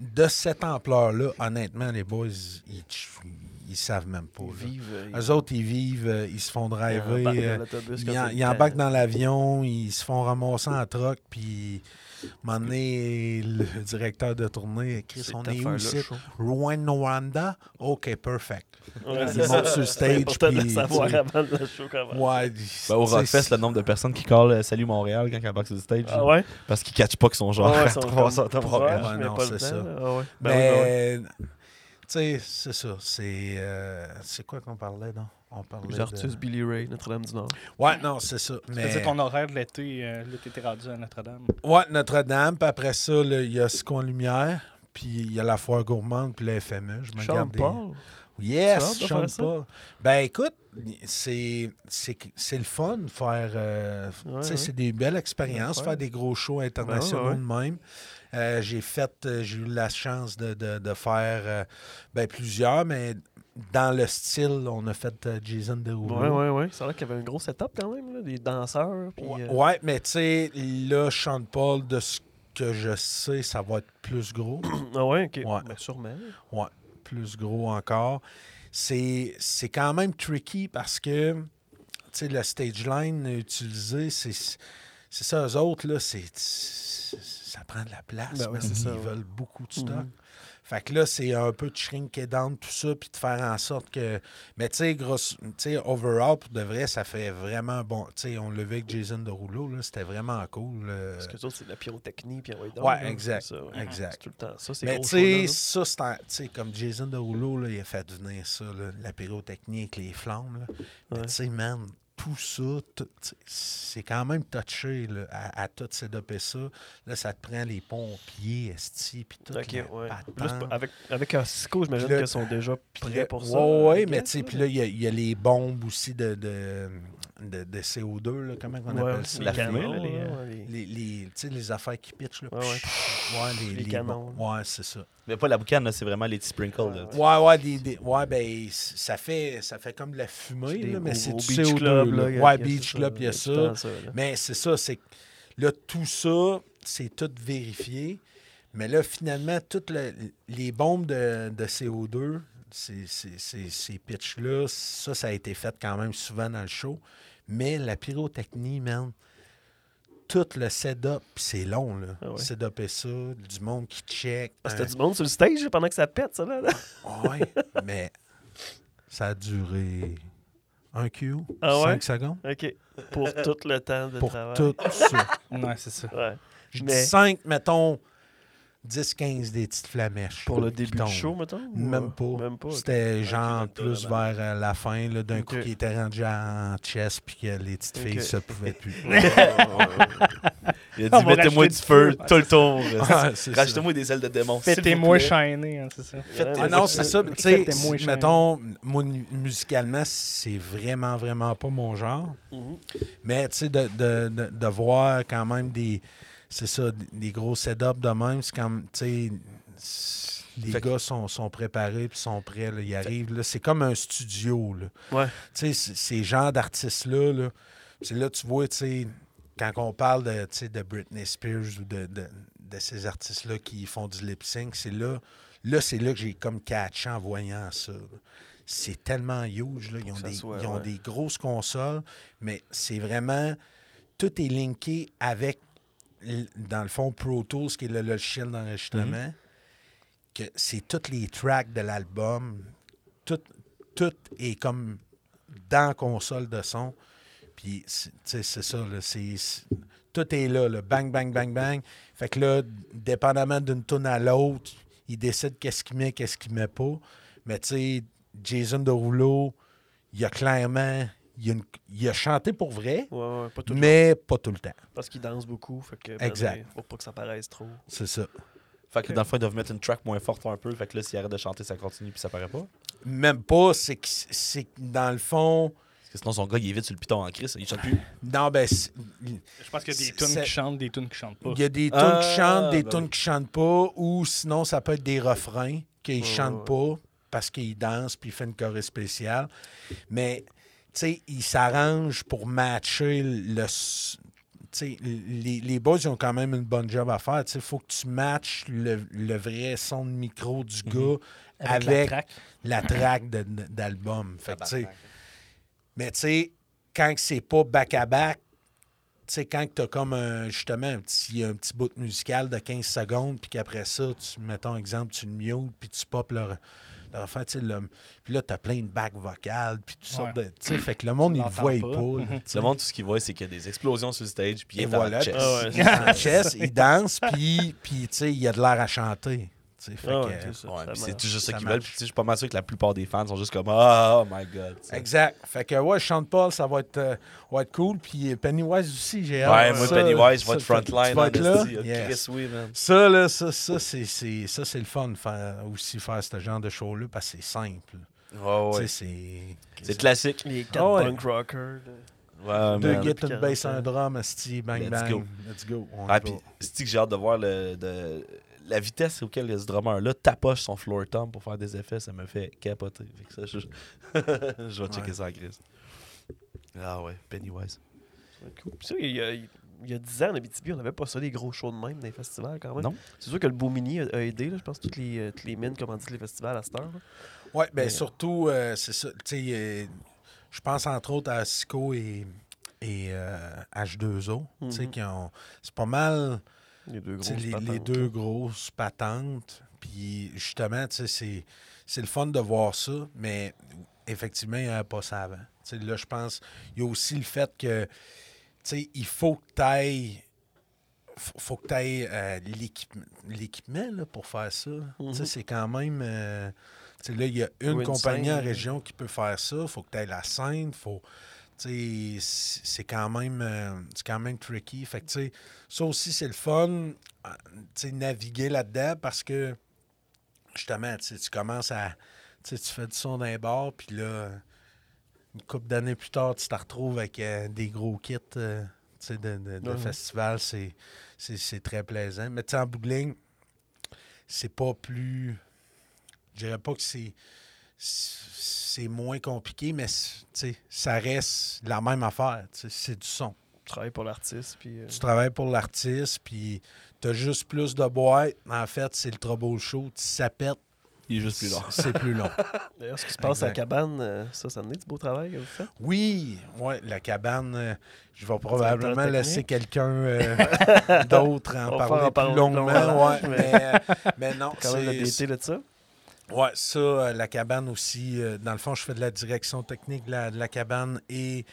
de cette ampleur-là, honnêtement, les boys, ils, ils savent même pas. Ils vivent. euh, Eux autres, ils vivent, euh, ils se font ils driver. embarquent dans euh, l'autobus ils, embarquent dans l'avion, ils se font ramasser en troc, puis moment donné, le directeur de tournée, Chris, C'est on est où ici? Rwanda? OK, perfect. Ouais, c'est montent ça. sur le C'est stage, de le puis, savoir tu sais, avant le show comment. Ouais, Ben, au Rockfest, le nombre de personnes qui callent euh, Salut Montréal quand ils embarquent sur le stage. Ah ouais? Parce qu'ils catchent pas qu'ils sont genre Ah ouais, à ils sont 300 comme Montréal. proches, Ouais, mais non, c'est ça. Ah ouais. Ben oui, ben oui. Mais, tu sais, c'est ça. C'est euh, c'est quoi qu'on parlait, non? On parlait Les de- artistes Billy Ray, Notre-Dame-du-Nord. Ouais, non, c'est ça. Tu Mais... faisais ton horaire de l'été, euh, là, t'étais rendu à Notre-Dame. Ouais, Notre-Dame, puis après ça, il y a Scon Lumière, puis il y a la Foire Gourmande, puis le FME. Je me garde des-. Yes, Tu as hâte de Sean faire ça? Paul. Ben écoute, c'est c'est c'est le fun de faire. euh, Ouais, tu sais, ouais. C'est des belles expériences, Ouais. faire des gros shows internationaux ouais. de même. Euh, j'ai fait, euh, j'ai eu la chance de, de- de faire euh, ben, plusieurs, mais dans le style, on a fait Jason Derulo. Ouais, ouais, ouais. C'est vrai qu'il y avait un gros setup quand même, là, des danseurs. Puis, Ouais, ouais, mais tu sais, là, Sean Paul, de ce que je sais, ça va être plus gros. Ah ouais, ok. Ouais. Ben, sûrement. Ouais, plus gros encore. C'est c'est quand même tricky parce que, tu sais, le stage line utilisé, c'est c'est ça, eux autres, là, c'est ça prend de la place. Ben ça, veulent beaucoup de stock. Mhm. Fait que là, c'est un peu de shrinker down tout ça, puis de faire en sorte que. Mais tu sais, sais, overall, pour de vrai, ça fait vraiment bon. Tu sais, on vu avec Jason Derulo, là, c'était vraiment cool. euh, Parce que autres, c'est de la pyrotechnie. Puis, donc, Ouais, exact, ça, ouais. exact. Tout le temps ça. C'est Mais gros tu sais, ça, c'est comme Jason Derulo, là, il a fait venir ça, là, la pyrotechnie avec les flammes. là. Mais tu sais, man, tout ça, tout- c'est quand même touché là, à, à tout setuper ça. Là, ça te prend les pompiers, esti, puis tout. Ok, le ouais. avec, avec un Cisco, j'imagine qu'ils sont déjà prêts pour ça. Ouais, ouais, I mais tu sais, puis là, il y, a- il y a les bombes aussi de, de, de, de CO2, là, comment on Ouais, appelle ça? les La canons, les, euh, les- Les, les, tu sais, les affaires qui pitchent, là. Ouais, ouais. Ouais, les, Les les canons, bombes. Ouais, c'est ça. Mais pas la boucane, là, c'est vraiment les petits sprinkles. là. Ouais, ouais, des- des- ouais, ben, ça fait, ça fait comme de la fumée, là, mais c'est du beach CO2. club, là. là, il y a- ouais, Beach ça, Club, il y a ça. Mais c'est ça, c'est que là, tout ça, c'est tout vérifié. Mais là, finalement, toutes le- les bombes de, de CO2, ces, ces, ces, ces pitchs-là, ça, ça a été fait quand même souvent dans le show. Mais la pyrotechnie, man, tout le setup, c'est long, là. Ah ouais. Ça, du monde qui check. Parce un- que t'as du monde sur le stage pendant que ça pète, ça, là. là. Ouais, mais ça a duré un Q, Ah ouais? cinq secondes, OK. Pour tout le temps de pour travail. tout ça. Ouais, c'est ça. Ouais. Je Mais- dis 5, mettons 10, 15 des petites flamèches. Pour le début du show, mettons? Même euh, pas. Même pas. C'était genre plus vers euh, la fin, là, d'un coup qui était rendu en chest puis que les petites filles se pouvaient plus. Il a On dit mettez-moi du feu tout le tour. Rajoutez-moi des ailes de démon. Faites-moi shiner, hein, c'est ça. Ah non, c'est- ça. Tu sais, mettons, moi, mu- musicalement, c'est vraiment, vraiment pas mon genre. Mhm. Mais tu sais, de, de, de, de voir quand même des. C'est ça, des gros setups de même, c'est comme. Tu sais, les Fait gars sont, sont préparés puis sont prêts, là, ils arrivent. là. C'est comme un studio. Là. Ouais. Tu sais, ces genres d'artistes-là, là, c'est là, tu vois, tu sais, quand on parle de, de Britney Spears ou de, de, de ces artistes-là qui font du lip sync, c'est là, là c'est là que j'ai comme catché en voyant ça. C'est tellement huge. Là. Ils ont, des, soit, ils ont ouais. des grosses consoles, mais c'est vraiment. Tout est linké avec, dans le fond, Pro Tools, qui est le logiciel d'enregistrement. Que c'est tous les tracks de l'album. Tout, tout est comme dans la console de son. Puis, c'est- tu sais, c'est ça, là, tout est là, là, bang, bang, bang, bang. Fait que là, dépendamment d'une tune à l'autre, il décide qu'est-ce qu'il met, qu'est-ce qu'il met pas. Mais tu sais, Jason Derulo, il a clairement, il a, une- il a chanté pour vrai, Ouais, ouais, pas tout le mais pas tout le temps. Parce qu'il danse beaucoup. Fait que, ben, Exact. Faut pas que ça paraisse trop. C'est ça. Fait que dans le fond, ils doivent mettre une track moins forte un peu. Fait que là, s'ils arrêtent de chanter, ça continue puis ça paraît pas. Même pas, c'est que, c'est que dans le fond, Parce que sinon, son gars, il est vite sur le piton en crise. Il chante plus. non, ben, c'est- Je pense qu'il y a des tunes qui chantent, des tunes qui chantent pas. il y a des tunes Ah, qui chantent, des ben tunes qui chantent pas, ou sinon, ça peut être des refrains qu'ils Ouais, chantent pas parce qu'ils dansent puis ils font une choré spéciale. Mais, sais, ils s'arrangent pour matcher le, les, les boys ils ont quand même une bonne job à faire. Il faut que tu matches le, le vrai son de micro du gars avec, la track. la d'album. Mais tu sais, quand c'est pas back-à-back, sais, quand tu as comme un, justement un petit, un petit bout musical de 15 secondes, puis qu'après ça, tu, mettons exemple, tu le mutes, puis tu pop leur, leur affaire, tu sais, le- puis là, tu as plein de back vocales, puis toutes sortes de. Tu sais, fait que le monde, il voit pas. pas. là. Le monde, tout ce qu'il voit, c'est qu'il y a des explosions sur le stage, puis il est voilà, en chess. Ah ouais, il est en chess, il danse, puis, puis tu sais, il a de l'air à chanter. Tu sais, fait Ah que, ouais, c'est ça. Ouais, c'est tout juste ça ça qu'ils veulent. marche. Puis tu sais, je suis pas mal sûr que la plupart des fans sont juste comme Oh my god. Exact. Fait que, ouais, Sean Paul, ça va être, euh, va être cool. Puis Pennywise aussi, j'ai Ouais, hâte. moi, Ça, Pennywise, être frontline. Là? Yes. Oui, man. Ça, là, ça, ça, c'est, c'est- ça, c'est le fun de faire, aussi faire ce genre de show-là parce que c'est simple. Ouais, Tu ouais. sais, c'est... C'est classique. Les quatre Ah ouais. punk rockers. là. Ouais, Deux une bass, 40 un drum, asti, bang, Let's bang. go. Let's go. On Ah, va. puis c'est que j'ai hâte de voir le, de, la vitesse auquel ce drummer-là tapoche son floor tom pour faire des effets, ça me fait capoter. Fait que ça, je, je vais checker Ouais. ça en crise. Ah ouais, Pennywise. C'est cool. Puis ça, il y a, il y a 10 ans, en Abitibi, on n'avait pas ça, des gros shows de même dans les festivals quand même. Non. C'est sûr que le Beau-Mini a, a aidé, là, je pense, toutes les, euh, toutes les mines commandent les festivals à cette heure. Ouais, ben Mais- surtout, euh, c'est ça. Tu sais, euh, je pense entre autres à Sico et, et euh, H2O. Tu sais, Mhm. qui ont. C'est pas mal. Les deux les, les grosses patentes. Puis justement, tu sais, c'est, c'est le fun de voir ça, mais effectivement, il n'y avait pas ça avant. Tu sais, là, je pense, il y a aussi le fait que, tu sais, il faut que tu ailles. Faut, que tu ailles l'équipement, l'équipement là, pour faire ça. Mhm. c'est quand même. euh, là, il y a une compagnie scène, en région qui peut faire ça. faut que tu ailles la scène. Faut, c'est quand même euh, c'est quand même tricky. Fait que, ça aussi, c'est le fun, euh, naviguer là-dedans parce que, justement, tu commences à. Tu fais du son d'un bar, puis là, une couple d'années plus tard, tu te retrouves avec euh, des gros kits euh, de, festival. C'est- très plaisant. Mais en bout de ligne, c'est pas plus. Je dirais pas que c'est. C'est moins compliqué, mais c'est- tu sais, ça reste la même affaire. tu sais, C'est du son. Tu travailles pour l'artiste. Puis, euh, Tu travailles pour l'artiste, puis tu as juste plus de boîtes. En fait, c'est le trouble show. Si ça pète, Il est juste plus long. c'est plus long. D'ailleurs, ce qui se passe à la cabane, euh, ça, ça en est du beau travail que vous faites. Oui, ouais, la cabane, euh, je vais probablement laisser quelqu'un euh, d'autre en On parler en plus longuement. longuement, ouais, mais- non, Quand même, le c'est- DT de ça. Ouais, ça, euh, la cabane aussi. euh, dans le fond, je fais de la direction technique de la, de la cabane et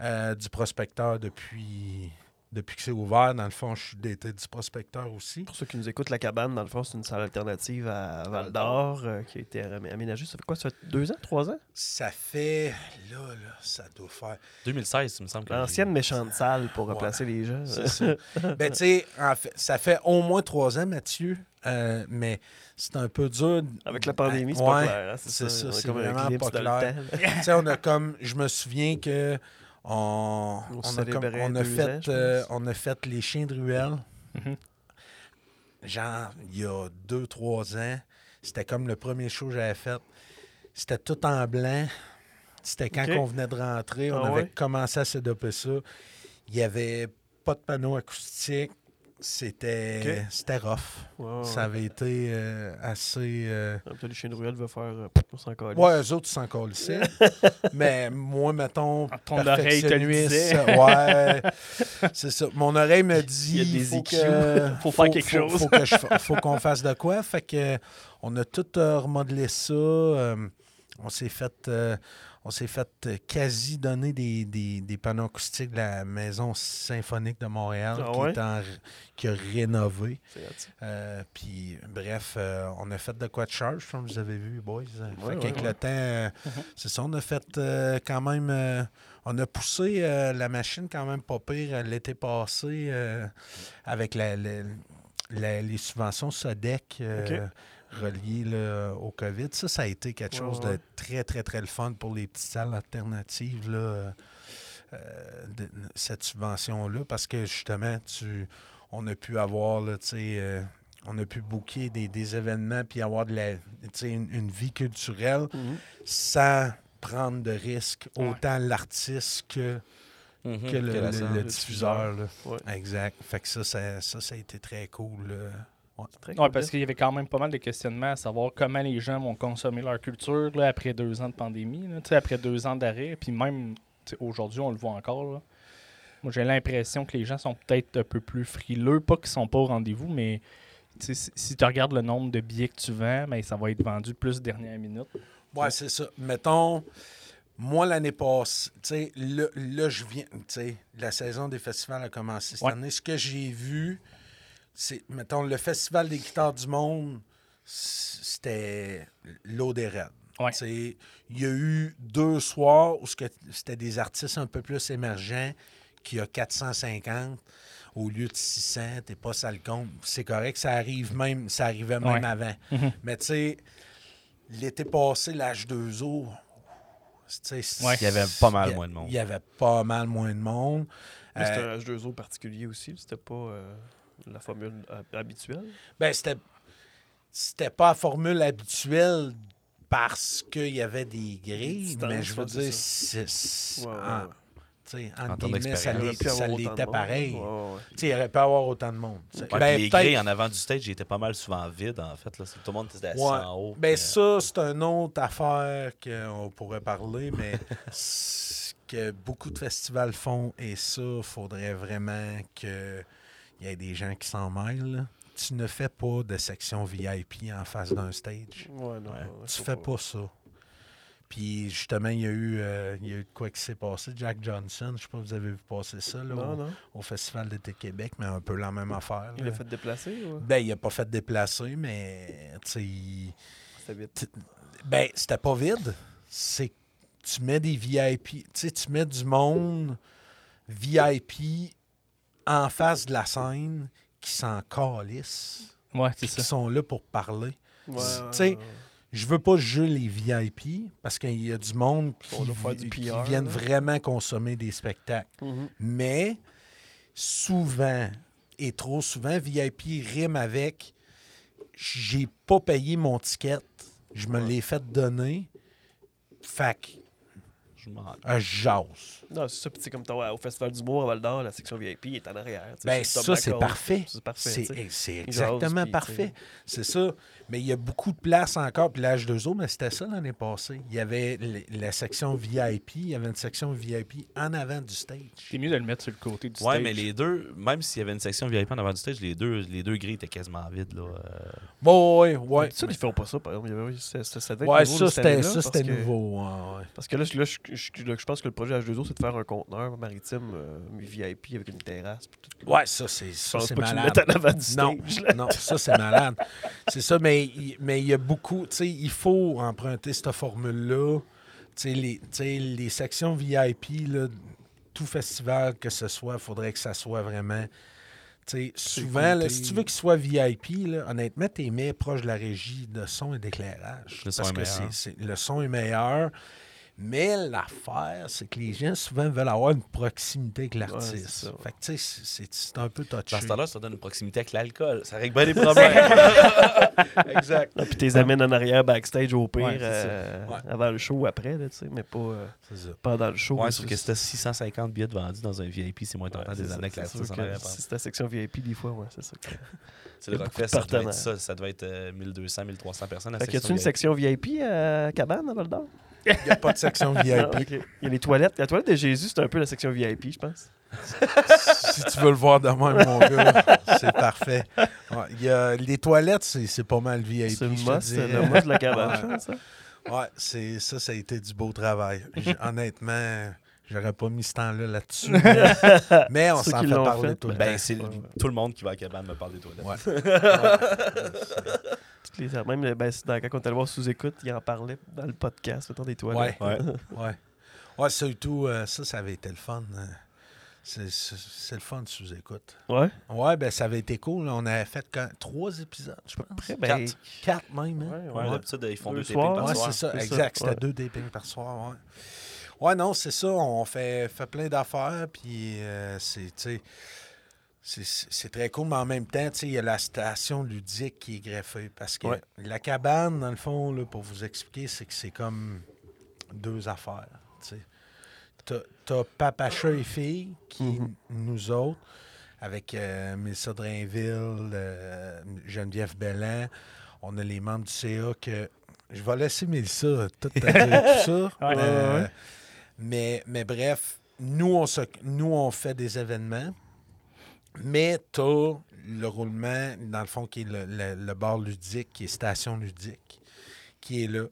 euh, du prospecteur depuis, depuis que c'est ouvert. Dans le fond, je suis d'été du prospecteur aussi. Pour ceux qui nous écoutent, la cabane, dans le fond, c'est une salle alternative à Val d'Or euh, qui a été amé- aménagée. Ça fait quoi? Ça fait deux ans, trois ans? Ça fait. Là, là, ça doit faire. 2016, il me semble. que L'ancienne méchante salle pour Ouais. replacer les gens. C'est ça. ben, tu sais, en fait, ça fait au moins trois ans, Mathieu, euh, mais c'est un peu dur. Avec la pandémie, c'est Ouais, pas clair. hein, c'est ça, c'est comme un vraiment pas clair. temps. Tu sais, on a comme. Je me souviens que. On, On on, a, comme- célébrait on, a deux fait, ans, je euh, on a fait les chiens de ruelle. Mhm. Genre, il y a deux, trois ans. C'était comme le premier show que j'avais fait. C'était tout en blanc. C'était quand on venait de rentrer. On Ah avait ouais? commencé à s'adopter ça. Il n'y avait pas de panneau acoustique. C'était c'était rough. Ça avait été euh, assez. euh, Ah, peut-être les chiens de ruelle va faire. euh, on s'en. Ouais, eux autres, ils s'en colissaient. Mais moi, mettons, Ton oreille te le perfectionniste, disait. ouais, c'est ça. Mon oreille me dit, Il y a des faut, que, Faut faire quelque faut- chose. Faut, que je fa- faut qu'on fasse de quoi. Fait que on a tout euh, remodelé ça. euh, on s'est fait, euh, on s'est fait euh, quasi donner des, des, des panneaux acoustiques de la maison symphonique de Montréal Ah qui, est en- qui a rénové. Euh, puis, bref, euh, on a fait de quoi de charge, comme vous avez vu, boys. Fait Ouais, qu'avec ouais, le temps, euh, c'est ça, on a fait quand même. on a poussé la machine quand même pas pire l'été passé avec la- la- la- les subventions SODEC reliées là, au COVID. Ça, ça a été quelque chose ouais. de très, très, très le fun pour les petites salles alternatives. Là, euh, de- cette subvention-là parce que justement, tu, on a pu avoir, là, tu sais, euh, on a pu booker des, des événements puis avoir de la, une, une vie culturelle Mhm. sans prendre de risques, Ouais. autant l'artiste que Mhm, que le, que diffuseur. là. Ouais. Exact. Fait que ça, ça, ça, ça a été très cool. là. Ouais. Parce qu'il y avait quand même pas mal de questionnements à savoir comment les gens vont consommer leur culture là, après deux ans de pandémie, là, après deux ans d'arrêt. Puis même aujourd'hui, on le voit encore. là. Moi, j'ai l'impression que les gens sont peut-être un peu plus frileux. Pas qu'ils sont pas au rendez-vous, mais si, tu regardes le nombre de billets que tu vends, ben, ça va être vendu plus dernière minute. Ouais, c'est ça. Mettons, moi, l'année passée, tu sais, là, là, je viens, tu sais, la saison des festivals a commencé cette Ouais. année. Ce que j'ai vu, c'est, mettons, le Festival des guitares du monde, c'était l'eau des raids. Ouais. Il y a eu deux soirs où ce que- c'était des artistes un peu plus émergents qui a 450 au lieu de 600, t'es pas ça le compte. C'est correct, ça arrive même, ça arrivait même Ouais. avant. Mhm. Mais tu sais, l'été passé, l'âge 2O, tu sais, Ouais. Il y avait pas mal moins de monde. Il y avait pas mal moins de monde. C'était Euh, un H2O particulier aussi. C'était pas euh, la formule euh, habituelle? ben, c'était, c'était pas la formule habituelle parce qu'il y avait des grilles, mais je veux dire, c'est, c'est- Ouais, ouais, en- ouais. guillemets, ça, l'était pareil. Il aurait pu avoir autant de monde. Ben, les peut-être- grilles en avant du stage, étaient pas mal souvent vides, en fait. Là. Tout le monde était assis Ouais. en haut. Ben puis, ça, c'est une autre affaire qu'on pourrait parler, mais ce que beaucoup de festivals font, et ça, faudrait vraiment qu'il y ait des gens qui s'en mêlent. là. Tu ne fais pas de section VIP en face d'un stage. Ouais, non, Ouais. Tu fais pas ça. Puis justement, il y a eu, euh, il y a eu quoi qui s'est passé. Jack Johnson, je sais pas si vous avez vu passer ça là, Non, au, non. au Festival d'été Québec, mais un peu la même affaire. Il là. a fait déplacer. Ouais. Ben, il a pas fait déplacer, mais il- C'était ben, c'était pas vide. C'est tu mets des VIP, tu mets du monde VIP en face de la scène qui s'en calissent, Ouais, c'est qui sont là pour parler. Ouais, Tu sais. Je veux pas juger les VIP parce qu'il y a du monde qui, du qui viennent là. vraiment consommer des spectacles. Mhm. Mais souvent, et trop souvent, VIP rime avec j'ai pas payé mon ticket, je me Ouais. l'ai fait donner, que je m'en- je jase. Non, c'est ça. Puis, tu sais, comme t'as- au Festival d'humour à Val d'Or, la section VIP est en arrière. Ben, ça, c'est parfait. C'est parfait. C'est exactement parfait. C'est ça. Mais il y a beaucoup de place encore. Puis l'âge 2 o mais c'était ça l'année passée. Il y avait la section VIP. Il y avait une section VIP en avant du stage. C'est mieux de le mettre sur le côté du Ouais, stage. mais les deux, même s'il y avait une section VIP en avant du stage, les deux, les deux grilles étaient quasiment vides. Là. euh. Bon, ouais, ouais. Ça, ils font pas ça, par exemple. Il y avait- ça- ça- ça devait être Ouais, nouveau ça, c'était nouveau. ouais, ouais. Parce que là, je pense que le projet H2O, c'est de faire un conteneur maritime euh, VIP avec une terrasse. tout. Ouais, ça, c'est Je ça, pense c'est pas que tu le malade. mettes en avant du Non, là. non, ça, c'est malade. C'est ça, mais il mais il y a beaucoup, tu sais, il faut emprunter cette formule-là. Tu sais, les, tu les sections VIP, là, tout festival que ce soit, il faudrait que ça soit vraiment. tu souvent, là, si tu veux qu'il soit VIP, là, honnêtement, t'es mis proche de la régie de son et d'éclairage. Le Parce que c'est- le son est meilleur. Mais l'affaire, c'est que les gens souvent veulent avoir une proximité avec l'artiste. fait que, tu sais, c'est- un peu touché. Dans ce temps-là, ça donne une proximité avec l'alcool. Ça règle bien les problèmes. exact. Là, puis tu les amènes en arrière backstage au pire, Ouais, euh, Ouais. avant le show ou après, tu sais, mais pas euh, C'est ça. pendant le show. ouais, sauf que c'était 650 billets de vendus dans un VIP, c'est moins tentant des années l'artiste que arrière. Si c'est la section VIP, des fois, ouais, c'est ça. que- C'est le Rockfest, ça devait être ça. Ça devait être euh, 1200, 1300 personnes. Fait que y a-tu une section VIP. section VIP à Cabane, à Val d'Or? Il n'y a pas de section Non, VIP. Il y a les toilettes. La toilette de Jésus, c'est un peu la section VIP, je pense. si tu veux le voir de même, mon gars, c'est parfait. Ouais, il y a, les toilettes, c'est c'est pas mal VIP. C'est le must, dirais. le must de la cabane, Ouais. ça. Ouais, c'est, ça, ça a été du beau travail. Honnêtement, j'aurais pas mis ce temps-là là-dessus. Mais, mais on s'en fait parler fait, tout le Ben, temps. c'est Ouais, ouais. tout le monde qui va à cabane me parle des toilettes. Ouais. Ouais. Toutes les, même ben, dans- quand on était allé voir sous-écoute, il en parlait dans le podcast, mettons, des toilettes. Ouais. Ouais. Ouais. Ouais, surtout, euh, ça, ça avait été le fun. hein. C'est, le fun sous-écoute. Ouais. Ouais, ben ça avait été cool. On avait fait quand- trois épisodes, je pense. Après, ben, Quatre. Quatre même, hein? ouais, Ouais, ouais. ils font Deux deux, par Ouais, soir. c'est ça, c'est ça, exact. C'était ouais. deux tapings par soir, ouais. Ouais, non, c'est ça. On fait, fait plein d'affaires, puis euh, c'est, c'est- très cool, mais en même temps, il y a la station ludique qui est greffée. Parce que Ouais. la cabane, dans le fond, là, pour vous expliquer, c'est que c'est comme deux affaires, t'as- t'as Papacha et filles, qui Mhm. nous autres, avec euh, Mélissa Drainville, euh, Geneviève Bellan. On a les membres du CA que. Je vais laisser Mélissa tout à dire tout ça. Ouais. Euh, Ouais, ouais. Mais, mais bref, nous on, s'oc- nous, on fait des événements, mais tu le roulement, dans le fond, qui est le, le, le bar ludique, qui est station ludique, qui est là,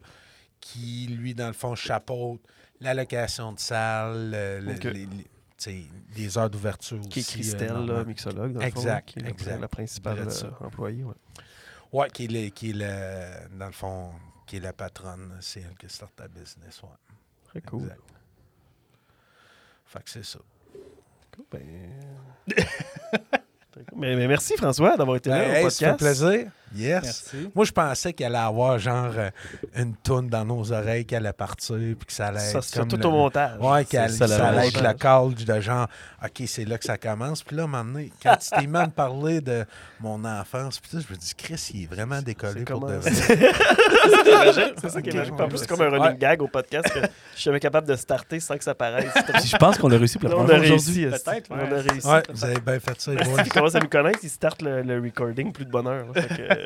qui, lui, dans le fond, chapeaute la location de salle, le- le- Ok. les, heures d'ouverture Qui est euh, Christelle, là, normal. mixologue, dans le fond, Exact, qui est la- exact. la principale euh, employée. ouais. Ouais, qui est, le- qui est le, dans le fond, qui est la patronne. C'est elle qui start ta business, ouais. Très cool. Exact. Fait que c'est ça. Cool, ben, mais, mais merci François d'avoir été là Ben, au hey, ça fait podcast. plaisir. Yes. Merci. Moi, je pensais qu'elle allait avoir genre euh, une toune dans nos oreilles qui allait partir, puis que ça allait Ça, être comme tout le- au montage. Ouais, qu'elle- ça, allait être le call de genre, OK, c'est là que ça commence. Puis là, à un moment donné, quand tu t'es même parlé de mon enfance, puis tout, je me dis, Chris, il est vraiment décollé C'est pour comment- de vrai. C'est magique, c'est ça qui est Ok, magique. ouais, En plus, c'est comme un running Ouais. gag au podcast que je suis jamais capable de starter sans que ça paraisse. Je pense qu'on a réussi pour la on première fois aujourd'hui. Peut-être, On a réussi. Ouais, vous avez bien fait ça, les boys. Ils commencent à nous connaître, ils startent le recording plus de bonheur.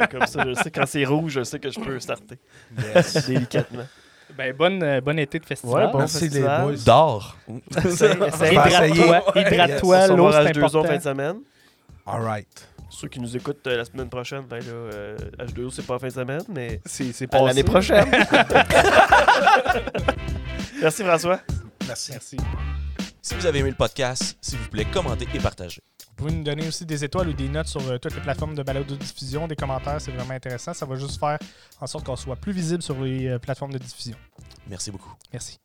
Euh, comme ça, je sais quand c'est rouge, je sais que je peux starter Yes. délicatement. Ben, bonne, euh, bon été de festival. Ouais, bon Merci, les festival. boys. D'or. Essaye- essaye. Je vais essayer. Hydrate-toi, hydrate-toi, l'eau, c'est H2O en fin important. de semaine. All right. Ceux qui nous écoutent euh, la semaine prochaine, ben là, euh, H2O, c'est pas en fin de semaine, mais C'est passé. l'année prochaine. Merci François. Merci. Merci. Si vous avez aimé le podcast, s'il vous plaît, commentez et partagez. Vous pouvez nous donner aussi des étoiles ou des notes sur euh, toutes les plateformes de balado de diffusion, des commentaires, c'est vraiment intéressant. Ça va juste faire en sorte qu'on soit plus visible sur les euh, plateformes de diffusion. Merci beaucoup. Merci.